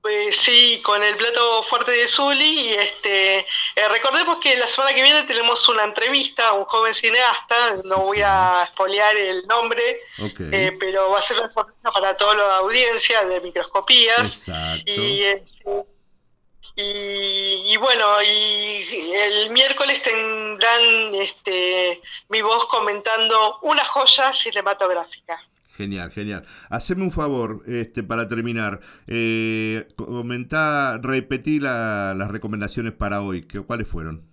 Pues sí, con el plato fuerte de Zully. Y este, eh, recordemos que la semana que viene tenemos una entrevista a un joven cineasta. No voy a espolear el nombre, eh, pero va a ser una sorpresa para toda la audiencia de microscopías. Exacto. Y, este, y, y bueno, y el miércoles tendrán este, mi voz comentando una joya cinematográfica. Genial, genial. Haceme un favor, este, para terminar. Eh, comentá, repetí la- las recomendaciones para hoy. que- ¿Cuáles fueron?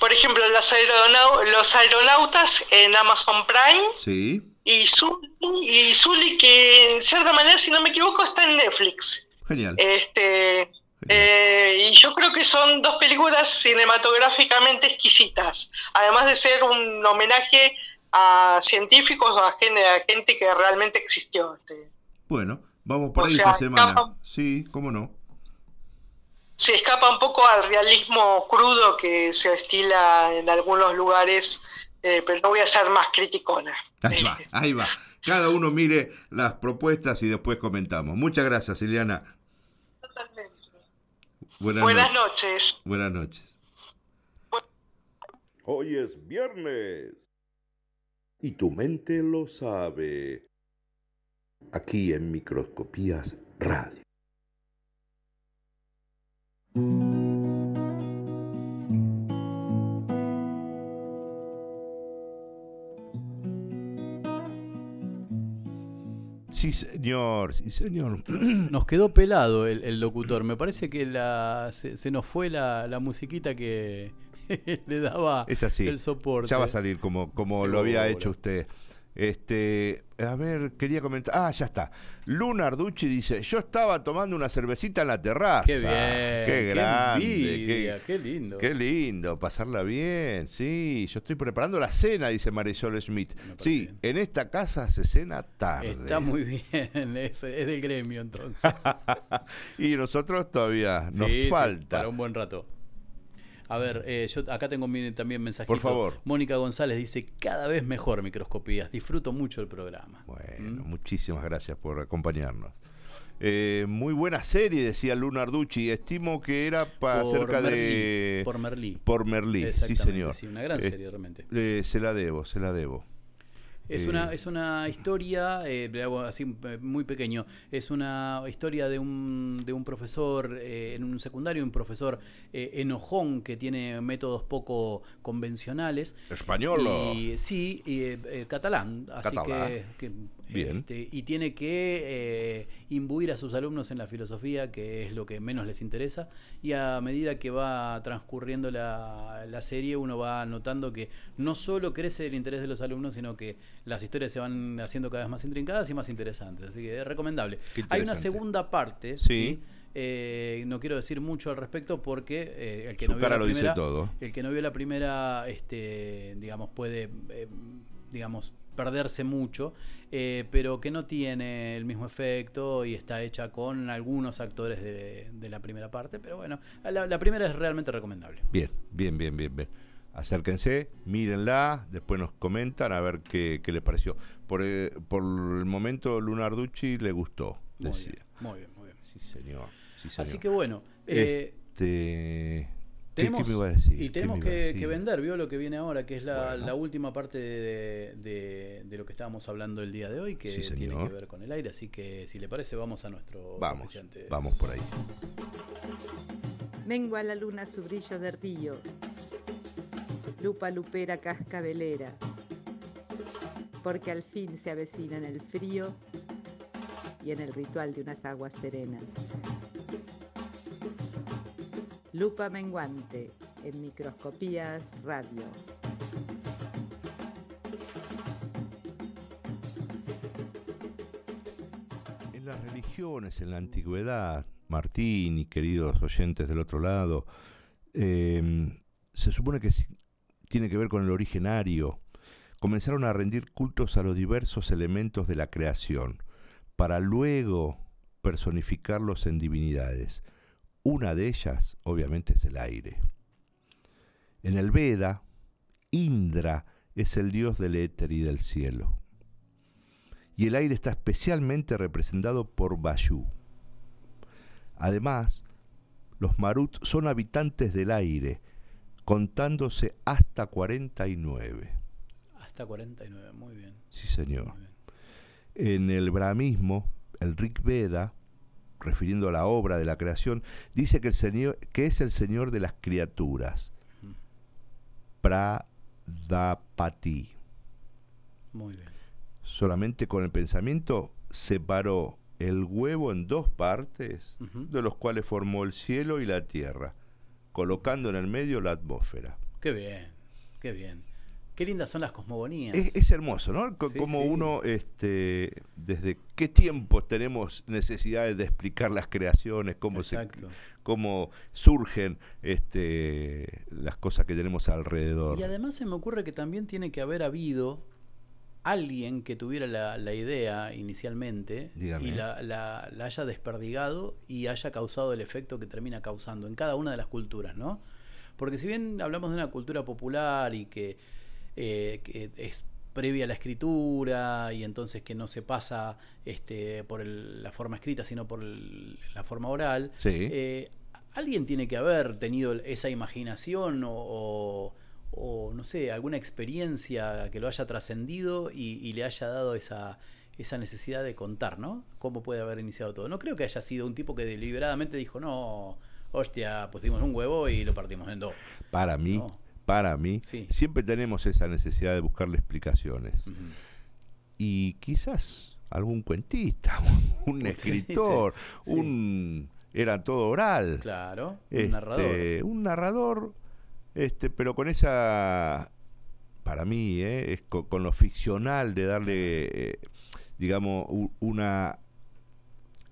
Por ejemplo, los, aeronau- los aeronautas en Amazon Prime Sí. y Zully, y Zully, que en cierta manera, si no me equivoco, está en Netflix. Genial. Este, eh, y yo creo que son dos películas cinematográficamente exquisitas, además de ser un homenaje a científicos o a gente, que realmente existió. este. Bueno, vamos por O ahí sea, esta semana. escapan- Sí, cómo no. Se escapa un poco al realismo crudo que se estila en algunos lugares, eh, pero no voy a ser más criticona. Ahí va, ahí va. Cada uno mire las propuestas y después comentamos. Muchas gracias, Ileana. Buenas, Buenas noches. noches. Buenas noches. Hoy es viernes. Y tu mente lo sabe. Aquí en Microscopías Radio. Sí, señor, sí, señor. Nos quedó pelado el, el locutor. Me parece que la, se, se nos fue la, la musiquita que le daba Es así. el soporte. Ya va a salir como, como lo había hecho usted. Este, a ver, quería comentar. Ah, ya está. Luna Arducci dice: Yo estaba tomando una cervecita en la terraza. Qué bien. Qué grande. envidia, qué, qué lindo. qué lindo, pasarla bien. Sí, yo estoy preparando la cena, dice Marisol Smith. Sí, en esta casa se cena tarde. Está muy bien, es, es del gremio entonces. y nosotros todavía nos Sí, sí, falta. para un buen rato. A ver, eh, yo acá tengo mi- también mensajitos. Por favor. Mónica González dice, cada vez mejor microscopías. Disfruto mucho el programa. Bueno, muchísimas gracias por acompañarnos. Eh, muy buena serie, decía Luna Arducci. Estimo que era para cerca de. Por Merlí. Por Merlí, sí, señor. sí, una gran serie, realmente. eh, se la debo, se la debo. Es Eh, una, es una historia, eh, así eh, muy pequeño, es una historia de un, de un profesor eh, en un secundario, un profesor eh, enojón que tiene métodos poco convencionales. Español, ¿o? Y, sí, y, eh, eh, catalán. Así que, Bien. este, y tiene que eh, imbuir a sus alumnos en la filosofía, que es lo que menos les interesa. Y a medida que va transcurriendo la, la serie, uno va notando que no solo crece el interés de los alumnos, sino que las historias se van haciendo cada vez más intrincadas y más interesantes. Así que es recomendable. Hay una segunda parte. Sí. Eh, no quiero decir mucho al respecto porque eh, el que Su no vio la primera, todo. el que no vio la primera, este, digamos, puede, eh, digamos, perderse mucho, eh, pero que no tiene el mismo efecto y está hecha con algunos actores de, de la primera parte. Pero bueno, la, la primera es realmente recomendable. Bien, bien, bien, bien, bien. Acérquense, mírenla, después nos comentan a ver qué, qué les pareció. Por, eh, por el momento, Lunar Ducci le gustó, Muy bien, muy bien, muy bien. Sí, señor. sí, señor. Así que bueno, eh, Este, ¿qué- tenemos, ¿Qué, me iba a decir? y ¿Qué tenemos que, decir? que vender, vio lo que viene ahora, que es la, Bueno. la última parte de, de- de lo que estábamos hablando el día de hoy, que Sí, tiene que ver con el aire. Así que si le parece, vamos a nuestro Vamos, vamos por ahí. Mengua la luna su brillo de río. Lupa lupera cascabelera. Porque al fin se avecina en el frío y en el ritual de unas aguas serenas. Lupa menguante en microscopías radio. En las religiones, en la antigüedad, Martín y queridos oyentes del otro lado, eh, se supone que tiene que ver con el originario. Comenzaron a rendir cultos a los diversos elementos de la creación, para luego personificarlos en divinidades. Una de ellas, obviamente, es el aire. En el Veda, Indra es el dios del éter y del cielo y el aire está especialmente representado por Vayu. Además, los Marut son habitantes del aire, contándose hasta 49. Hasta 49, muy bien. Sí, señor. Bien. En el brahmismo, el Rig Veda, refiriendo a la obra de la creación, dice que, el señor, que es el Señor de las criaturas. Pradapati. Muy bien. solamente con el pensamiento separó el huevo en dos partes, de los cuales formó el cielo y la tierra, colocando en el medio la atmósfera. Qué bien, qué bien. Qué lindas son las cosmogonías. Es, es hermoso, ¿no? Sí, Como sí. uno, este, desde qué tiempo tenemos necesidades de explicar las creaciones, cómo, se, Exacto. cómo surgen este, las cosas que tenemos alrededor. Y además se me ocurre que también tiene que haber habido alguien que tuviera la, la idea inicialmente Dígame. y la, la- la haya desperdigado y haya causado el efecto que termina causando en cada una de las culturas, ¿no? Porque si bien hablamos de una cultura popular y que, eh, que es previa a la escritura y entonces que no se pasa este, por el- la forma escrita sino por el- la forma oral, Sí. eh, alguien tiene que haber tenido esa imaginación o, o- o, no sé, alguna experiencia que lo haya trascendido y, y le haya dado esa, esa necesidad de contar, ¿no? ¿Cómo puede haber iniciado todo? No creo que haya sido un tipo que deliberadamente dijo, no, hostia, pusimos un huevo y lo partimos en dos. Para mí, No. Para mí, Sí. siempre tenemos esa necesidad de buscarle explicaciones. Y quizás algún cuentista, un escritor, sí. un era todo oral, Claro, un este, narrador. un narrador, este, pero con esa, para mí, eh, es co- con, lo ficcional de darle, eh, digamos, u- una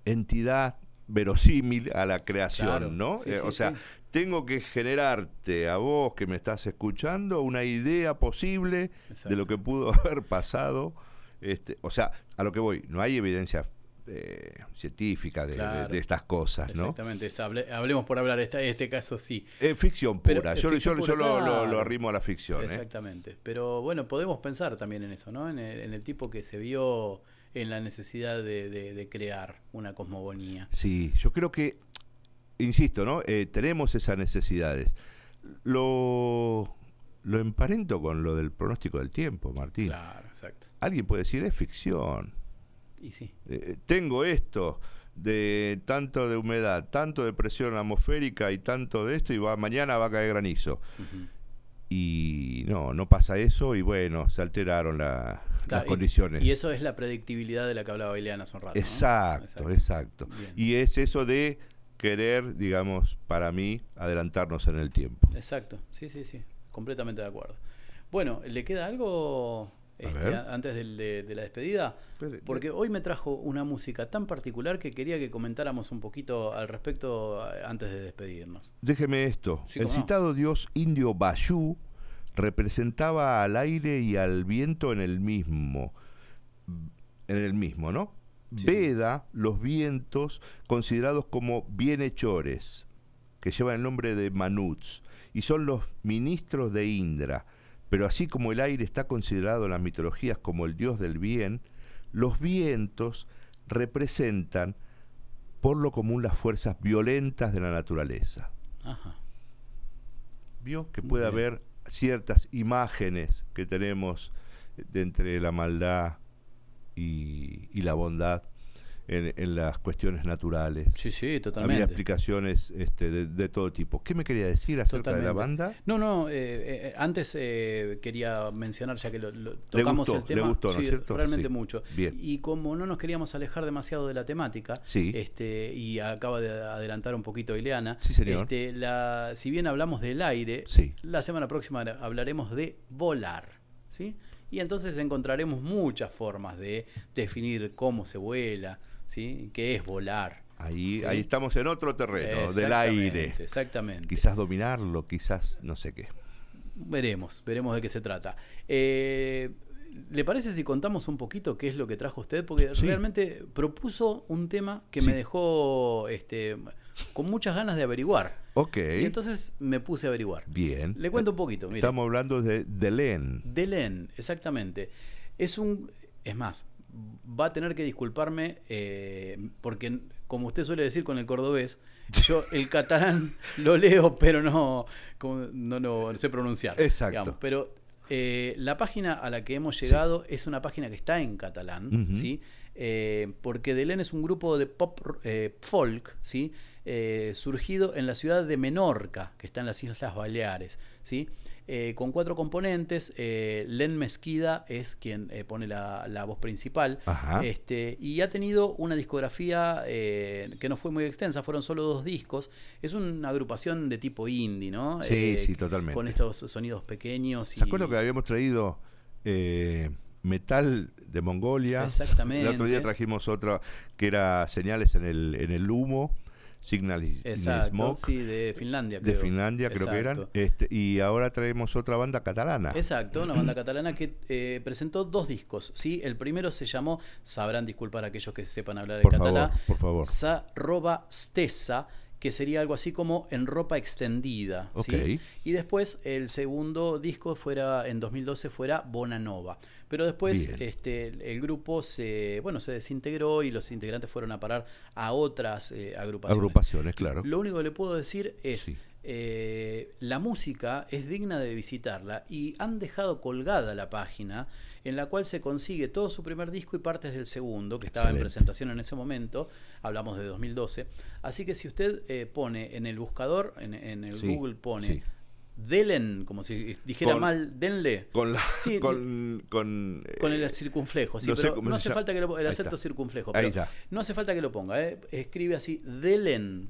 entidad verosímil a la creación, Claro, ¿no? sí, Eh, sí, o sea, sí. Tengo que generarte a vos que me estás escuchando una idea posible de lo que pudo haber pasado. Este, o sea, a lo que voy, no hay evidencia eh, científica de, de- Claro. de estas cosas, ¿no? Exactamente, es- hable- hablemos por hablar, esta, este caso sí. Es ficción pura. yo ficción yo- yo pura, lo, lo- lo claro. arrimo a la ficción. ¿eh? Exactamente. Pero bueno, podemos pensar también en eso, ¿no? En el, en el tipo que se vio en la necesidad de crear una cosmogonía. Sí, yo creo que, insisto, ¿no? Eh, tenemos esas necesidades. Lo, lo emparento con lo del pronóstico del tiempo, Martín. Claro, exacto. Alguien puede decir, es ficción. Y sí. Eh, tengo esto de tanto de humedad, tanto de presión atmosférica y tanto de esto y va mañana va a caer granizo. Y no, no pasa eso y bueno, se alteraron la- las Claro, condiciones. Y eso es la predictibilidad de la que hablaba Ileana hace un rato. ¿no? Exacto, exacto. Y es eso de querer, digamos, para mí, adelantarnos en el tiempo. Exacto, sí, sí, sí, completamente de acuerdo. Bueno, ¿le queda algo este, antes del- de, de la despedida? Porque hoy me trajo una música tan particular que quería que comentáramos un poquito al respecto eh, antes de despedirnos. Déjeme esto. Sí, el no. citado dios indio Bayú representaba al aire y al viento en el mismo. En el mismo, ¿no? Sí. Veda los vientos considerados como bienhechores. que llevan el nombre de Manuts y son los ministros de Indra. Pero así como el aire está considerado en las mitologías como el dios del bien, los vientos representan por lo común las fuerzas violentas de la naturaleza. Ajá. Vio que puede haber ciertas imágenes que tenemos de entre la maldad y, y la bondad en, en las cuestiones naturales. Sí, sí, Había totalmente. explicaciones este, de, de todo tipo. ¿Qué me quería decir acerca de la banda? No, no, eh, eh, antes eh, quería mencionar, ya que lo, lo- tocamos gustó, el le tema, gustó, ¿no es cierto? realmente Sí. mucho. Bien. Y como no nos queríamos alejar demasiado de la temática, Sí. este, y acaba de adelantar un poquito Ileana, Sí, señor. este, la, si bien hablamos del aire, Sí. la semana próxima hablaremos de volar, ¿sí? Y entonces encontraremos muchas formas de definir cómo se vuela, ¿sí? ¿Qué es volar? Ahí, Sí. ahí estamos en otro terreno, del aire. Exactamente. Quizás dominarlo, quizás no sé qué. Veremos, veremos de qué se trata. Eh, ¿Le parece si contamos un poquito qué es lo que trajo usted? Porque Sí. realmente propuso un tema que Sí. me dejó este, con muchas ganas de averiguar. Ok, Y entonces me puse a averiguar. bien. Le cuento un poquito. mire. Estamos hablando de Delen. Delen, exactamente. Es un. Es más, va a tener que disculparme eh, porque, como usted suele decir con el cordobés, yo el catalán lo leo, pero no, como- no lo sé pronunciar. Exacto. Pero eh, la página a la que hemos llegado es una página que está en catalán. ¿sí? Eh, porque Delen es un grupo de pop eh, folk, ¿sí? Eh, surgido en la ciudad de Menorca, que está en las Islas Baleares, ¿sí? Eh, con cuatro componentes. Len Mesquida es quien pone la, la voz principal. Ajá. Este, y ha tenido una discografía que no fue muy extensa, fueron solo dos discos. Es una agrupación de tipo indie, ¿no? Sí, sí, totalmente. Con estos sonidos pequeños. Y, ¿Se acuerdan que habíamos traído metal de Mongolia? Exactamente. El otro día trajimos otra que era señales en el, en el humo, Signal Exacto, Smoke, sí, de Finlandia. de creo. Finlandia creo que eran. Este, y ahora traemos otra banda catalana. Exacto, una banda catalana que eh, presentó dos discos. ¿sí? El primero se llamó, sabrán disculpar a aquellos que sepan hablar Por el catalán, por favor. Sa roba stessa, que sería algo así como en ropa extendida. ¿sí? Ok. Y después el segundo disco fuera en 2012 fuera Bona Nova. Pero después Bien. este, el- el grupo se, bueno, se desintegró y los integrantes fueron a parar a otras eh, agrupaciones. Agrupaciones, claro. Lo único que le puedo decir es, Sí. eh, la música es digna de visitarla y han dejado colgada la página en la cual se consigue todo su primer disco y partes del segundo, que estaba en presentación en ese momento, hablamos de 2012. Así que si usted eh, pone en el buscador, en, en el Sí, Google pone sí. Delen, como si dijera Con- mal, denle. Con la, Sí, con, con, Con el eh, circunflejo, sí, no pero no hace falta que lo, el acento circunflejo. Ahí pero está. No hace falta que lo ponga, ¿eh? escribe así, delen.es,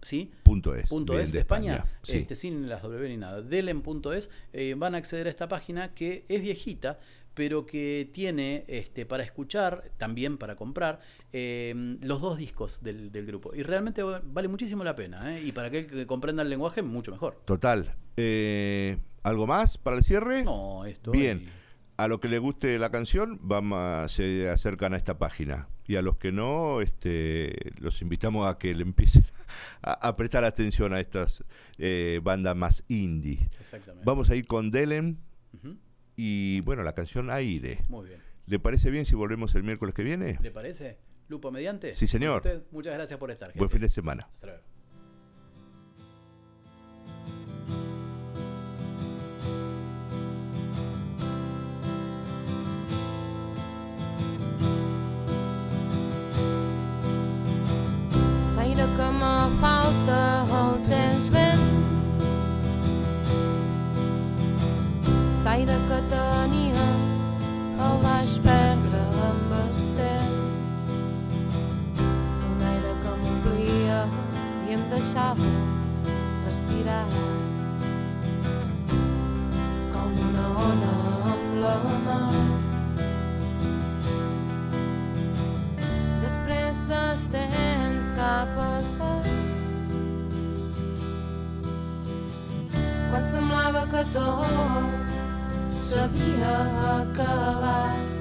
¿sí? punto es. Punto es de España, sí. este, sin las W ni nada. Delen.es, eh, van a acceder a esta página que es viejita, pero que tiene este, para escuchar, también para comprar, eh, los dos discos del, del grupo. Y realmente va- vale muchísimo la pena, ¿eh? y para aquel que comprenda el lenguaje, mucho mejor. Total. Eh, ¿Algo más para el cierre? No, esto. Bien. A los que les guste la canción, vamos a- se acercan a esta página. Y a los que no, este, los invitamos a que le empiecen a, a prestar atención a estas eh, bandas más indie. Exactamente. Vamos a ir con Delen Ujú, y, bueno, la canción Aire. Muy bien. ¿Le parece bien si volvemos el miércoles que viene? ¿Le parece? Lupo mediante. Sí, señor. Usted, Muchas gracias por estar. Buen gente. fin de semana. Hasta luego. Falta Saïda que tenia el vaig perdre amb els temps Un aire que m'omplia i em deixava respirar com una ona amb la mà després dels temps que ha passat. Quan semblava que tot s'havia acabat,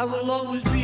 I will always be